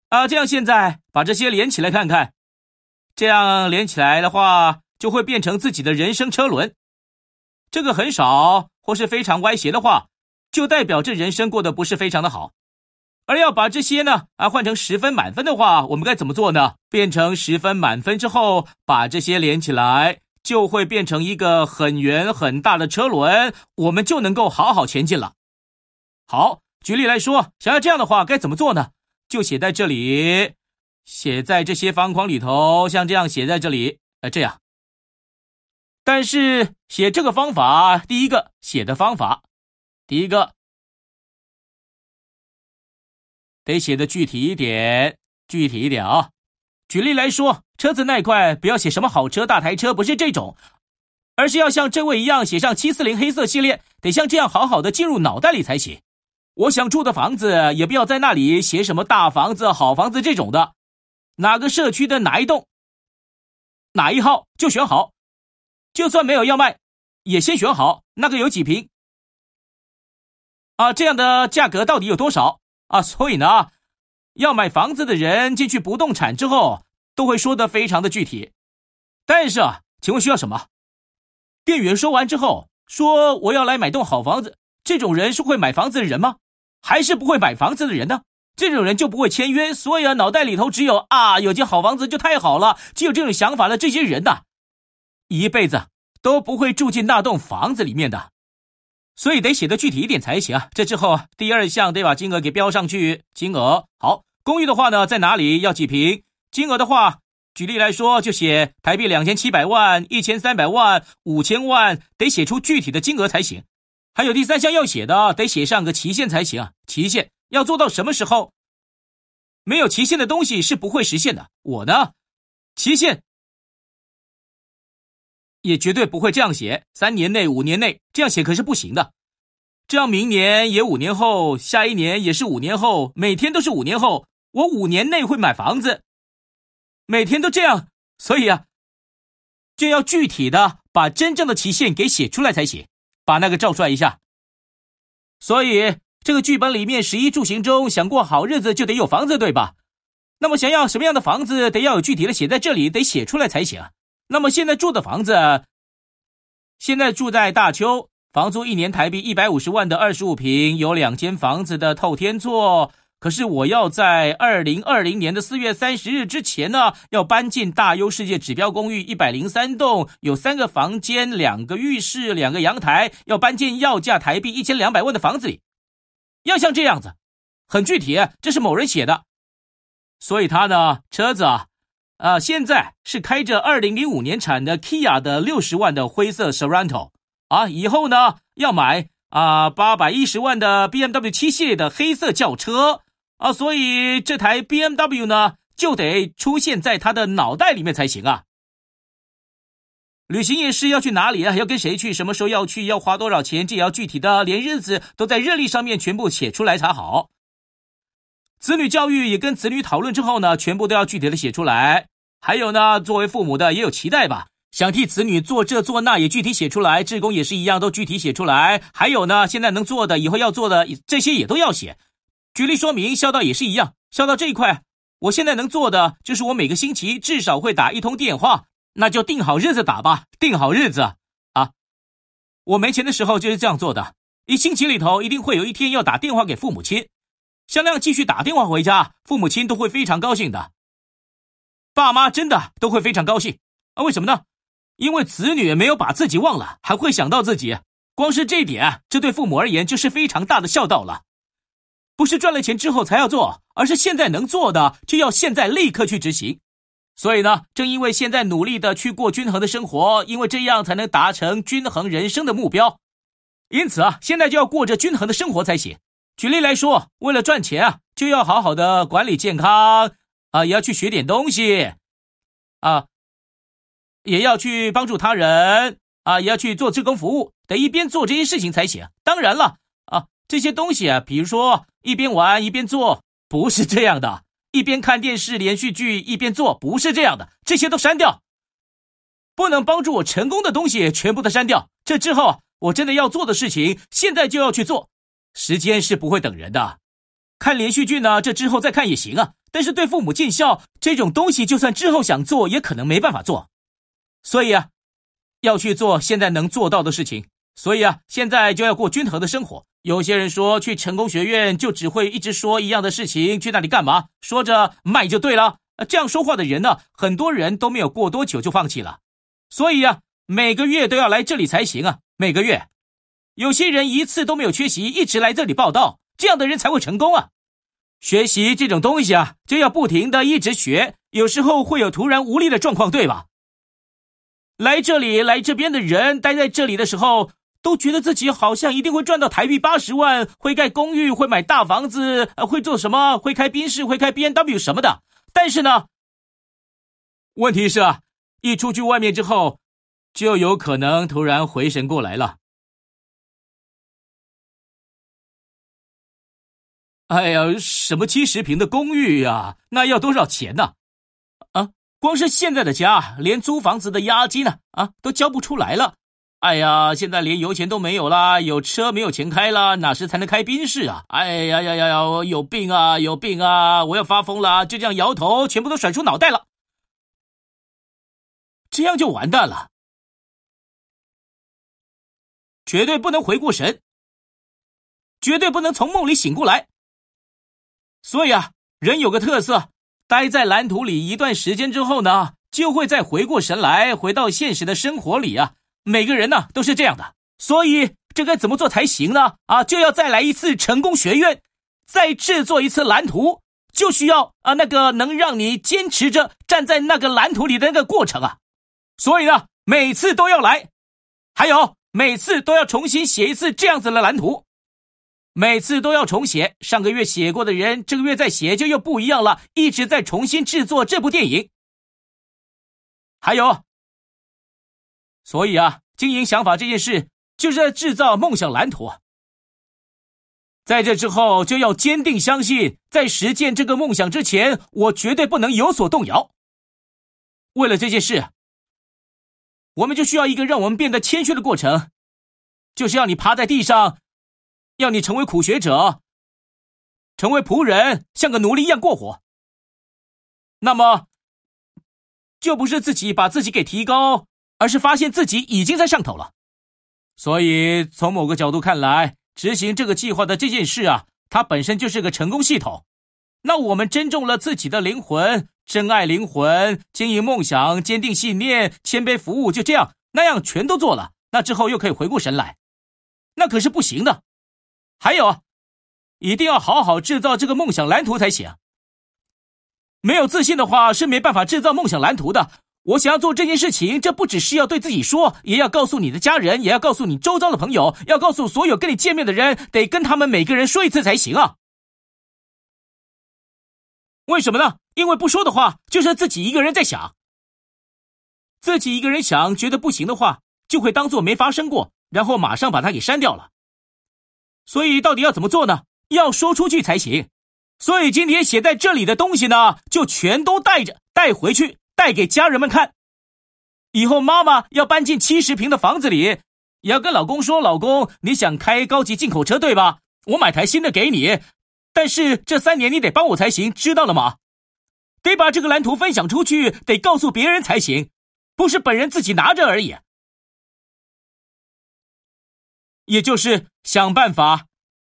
啊，这样现在把这些连起来看看，这样连起来的话。就会变成自己的人生车轮，这个很少或是非常歪斜的话，就代表这人生过得不是非常的好。而要把这些呢啊换成十分满分的话，我们该怎么做呢？变成十分满分之后，把这些连起来，就会变成一个很圆很大的车轮，我们就能够好好前进了。好，举例来说，想要这样的话该怎么做呢？就写在这里，写在这些方框里头，像这样写在这里，呃，这样。但是写这个方法，第一个写的方法，第一个得写的具体一点，具体一点啊。举例来说，车子那一块不要写什么好车、大台车，不是这种，而是要像这位一样写上七四零黑色系列，得像这样好好的进入脑袋里才行。我想住的房子也不要在那里写什么大房子、好房子这种的，哪个社区的哪一栋，哪一号就选好。就算没有要卖，也先选好那个有几坪啊？这样的价格到底有多少啊？所以呢，要买房子的人进去不动产之后，都会说得非常的具体。但是啊，请问需要什么？店员说完之后说：“我要来买栋好房子。”这种人是会买房子的人吗？还是不会买房子的人呢？这种人就不会签约。所以啊，脑袋里头只有啊，有间好房子就太好了，只有这种想法的这些人呐。一辈子都不会住进那栋房子里面的，所以得写的具体一点才行啊。这之后第二项得把金额给标上去，金额好。公寓的话呢，在哪里？要几平？金额的话，举例来说，就写台币两千七百万、一千三百万、五千万，得写出具体的金额才行。还有第三项要写的，得写上个期限才行啊。期限要做到什么时候？没有期限的东西是不会实现的。我呢，期限。也绝对不会这样写，三年内、五年内这样写可是不行的。这样明年也五年后，下一年也是五年后，每天都是五年后。我五年内会买房子，每天都这样，所以啊，就要具体的把真正的期限给写出来才行。把那个照出来一下。所以这个剧本里面，十一住行中想过好日子就得有房子，对吧？那么想要什么样的房子，得要有具体的写在这里，得写出来才行。那么现在住的房子，现在住在大邱，房租一年台币一百五十万的二十五平，有两间房子的透天厝。可是我要在二零二零年的四月三十日之前呢，要搬进大优世界指标公寓一百零三栋，有三个房间、两个浴室、两个阳台，要搬进要价台币一千两百万的房子里。要像这样子，很具体，这是某人写的。所以他呢，车子啊，啊、现在是开着二零零五年产的 Kia 的六十万的灰色 Sorento 啊，以后呢要买啊八百一十万的 BMW 七系列的黑色轿车。啊，所以这台 BMW 呢，就得出现在他的脑袋里面才行啊。旅行也是要去哪里啊？要跟谁去？什么时候要去？要花多少钱？这也要具体的，连日子都在日历上面全部写出来才好。子女教育也跟子女讨论之后呢，全部都要具体的写出来。还有呢，作为父母的也有期待吧，想替子女做这做那也具体写出来。志工也是一样，都具体写出来。还有呢，现在能做的，以后要做的这些也都要写。举例说明，孝道也是一样。孝道这一块，我现在能做的就是我每个星期至少会打一通电话，那就定好日子打吧，定好日子啊。我没钱的时候就是这样做的，一星期里头一定会有一天要打电话给父母亲，向亮继续打电话回家，父母亲都会非常高兴的，爸妈真的都会非常高兴啊。为什么呢？因为子女没有把自己忘了，还会想到自己，光是这一点，这对父母而言就是非常大的孝道了。不是赚了钱之后才要做，而是现在能做的就要现在立刻去执行。所以呢，正因为现在努力的去过均衡的生活，因为这样才能达成均衡人生的目标。因此啊，现在就要过着均衡的生活才行。举例来说，为了赚钱啊，就要好好的管理健康啊，也要去学点东西啊，也要去帮助他人啊，也要去做志工服务，得一边做这些事情才行。当然了啊，这些东西啊，比如说。一边玩一边做，不是这样的；一边看电视连续剧一边做，不是这样的。这些都删掉，不能帮助我成功的东西全部都删掉。这之后，我真的要做的事情，现在就要去做。时间是不会等人的。看连续剧呢，这之后再看也行啊。但是对父母尽孝这种东西，就算之后想做，也可能没办法做。所以啊，要去做现在能做到的事情。所以啊，现在就要过均衡的生活。有些人说去成功学院就只会一直说一样的事情，去那里干嘛？说着卖就对了。这样说话的人呢，很多人都没有过多久就放弃了。所以啊，每个月都要来这里才行啊。每个月，有些人一次都没有缺席，一直来这里报到，这样的人才会成功啊。学习这种东西啊，就要不停的一直学，有时候会有突然无力的状况，对吧？来这里来这边的人待在这里的时候。都觉得自己好像一定会赚到台币八十万，会盖公寓，会买大房子，会做什么？会开宾士，会开 B N W 什么的。但是呢，问题是啊，一出去外面之后，就有可能突然回神过来了。哎呀，什么七十平的公寓呀？那要多少钱呢？啊，光是现在的家，连租房子的押金呢，啊，都交不出来了。哎呀，现在连油钱都没有啦，有车没有钱开了，哪时才能开宾士啊？哎呀呀呀呀，我有病啊，有病啊！我要发疯了，就这样摇头，全部都甩出脑袋了，这样就完蛋了，绝对不能回过神，绝对不能从梦里醒过来。所以啊，人有个特色，待在蓝图里一段时间之后呢，就会再回过神来，回到现实的生活里啊。每个人呢都是这样的，所以这该怎么做才行呢？啊，就要再来一次成功学院，再制作一次蓝图，就需要啊那个能让你坚持着站在那个蓝图里的那个过程啊。所以呢，每次都要来，还有每次都要重新写一次这样子的蓝图，每次都要重写。上个月写过的人，这个月再写就又不一样了，一直在重新制作这部电影。还有。所以啊，经营想法这件事就是在制造梦想蓝图。在这之后，就要坚定相信，在实现这个梦想之前，我绝对不能有所动摇。为了这件事，我们就需要一个让我们变得谦虚的过程，就是要你趴在地上，要你成为苦学者，成为仆人，像个奴隶一样过活。那么，就不是自己把自己给提高。而是发现自己已经在上头了，所以从某个角度看来，执行这个计划的这件事啊，它本身就是个成功系统。那我们珍重了自己的灵魂，珍爱灵魂，经营梦想，坚定信念，谦卑服务，就这样那样全都做了。那之后又可以回过神来，那可是不行的。还有，一定要好好制造这个梦想蓝图才行。没有自信的话，是没办法制造梦想蓝图的。我想要做这件事情，这不只是要对自己说，也要告诉你的家人，也要告诉你周遭的朋友，要告诉所有跟你见面的人，得跟他们每个人说一次才行啊。为什么呢？因为不说的话，就是自己一个人在想。自己一个人想，觉得不行的话，就会当做没发生过，然后马上把它给删掉了。所以到底要怎么做呢？要说出去才行。所以今天写在这里的东西呢，就全都带着带回去，带给家人们看。以后妈妈要搬进七十平的房子里，也要跟老公说：“老公，你想开高级进口车对吧？我买台新的给你。”但是这三年你得帮我才行，知道了吗？得把这个蓝图分享出去，得告诉别人才行，不是本人自己拿着而已。也就是想办法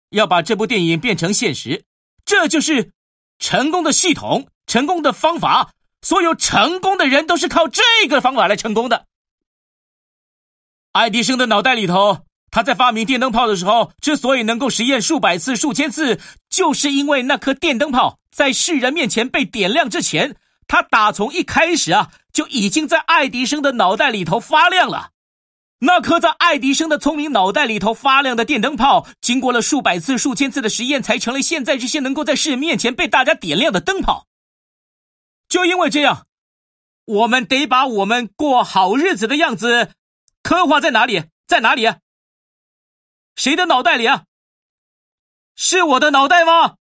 要把这部电影变成现实，这就是成功的系统，成功的方法。所有成功的人都是靠这个方法来成功的。爱迪生的脑袋里头。他在发明电灯泡的时候，之所以能够实验数百次、数千次，就是因为那颗电灯泡在世人面前被点亮之前，他打从一开始啊就已经在爱迪生的脑袋里头发亮了。那颗在爱迪生的聪明脑袋里头发亮的电灯泡，经过了数百次、数千次的实验，才成了现在这些能够在世人面前被大家点亮的灯泡。就因为这样，我们得把我们过好日子的样子刻画在哪里？在哪里？谁的脑袋里啊？是我的脑袋吗？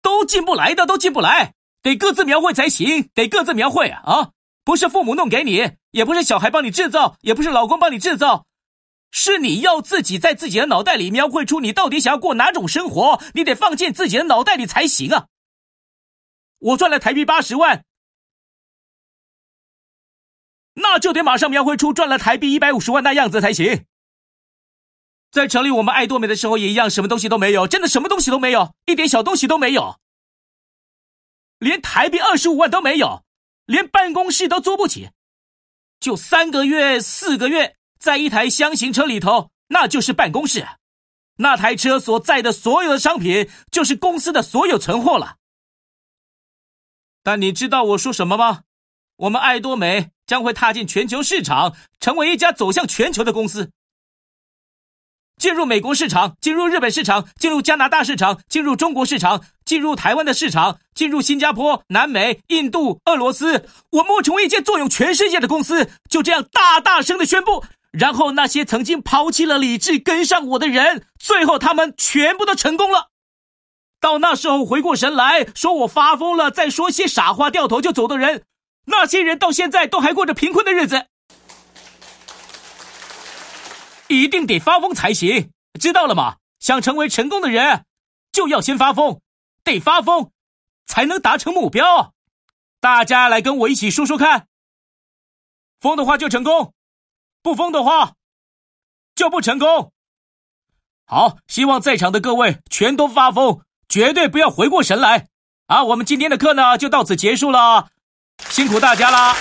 都进不来的，都进不来，得各自描绘才行，得各自描绘啊！啊，不是父母弄给你，也不是小孩帮你制造，也不是老公帮你制造，是你要自己在自己的脑袋里描绘出你到底想要过哪种生活，你得放进自己的脑袋里才行啊！我赚了台币八十万，那就得马上描绘出赚了台币一百五十万那样子才行。在成立我们爱多美的时候也一样，什么东西都没有，真的什么东西都没有，一点小东西都没有，连台币二十五万都没有，连办公室都租不起，就三个月、四个月，在一台厢型车里头，那就是办公室，那台车所载的所有的商品就是公司的所有存货了。但你知道我说什么吗？我们爱多美将会踏进全球市场，成为一家走向全球的公司。进入美国市场，进入日本市场，进入加拿大市场，进入中国市场，进入台湾的市场，进入新加坡、南美、印度、俄罗斯，我们会成为一间作用全世界的公司。就这样大大声的宣布，然后那些曾经抛弃了理智跟上我的人，最后他们全部都成功了。到那时候回过神来说我发疯了，再说些傻话，掉头就走的人，那些人到现在都还过着贫困的日子。一定得发疯才行，知道了吗？想成为成功的人，就要先发疯，得发疯，才能达成目标。大家来跟我一起说说看，疯的话就成功，不疯的话就不成功。好，希望在场的各位全都发疯，绝对不要回过神来啊！我们今天的课呢，就到此结束了，辛苦大家啦。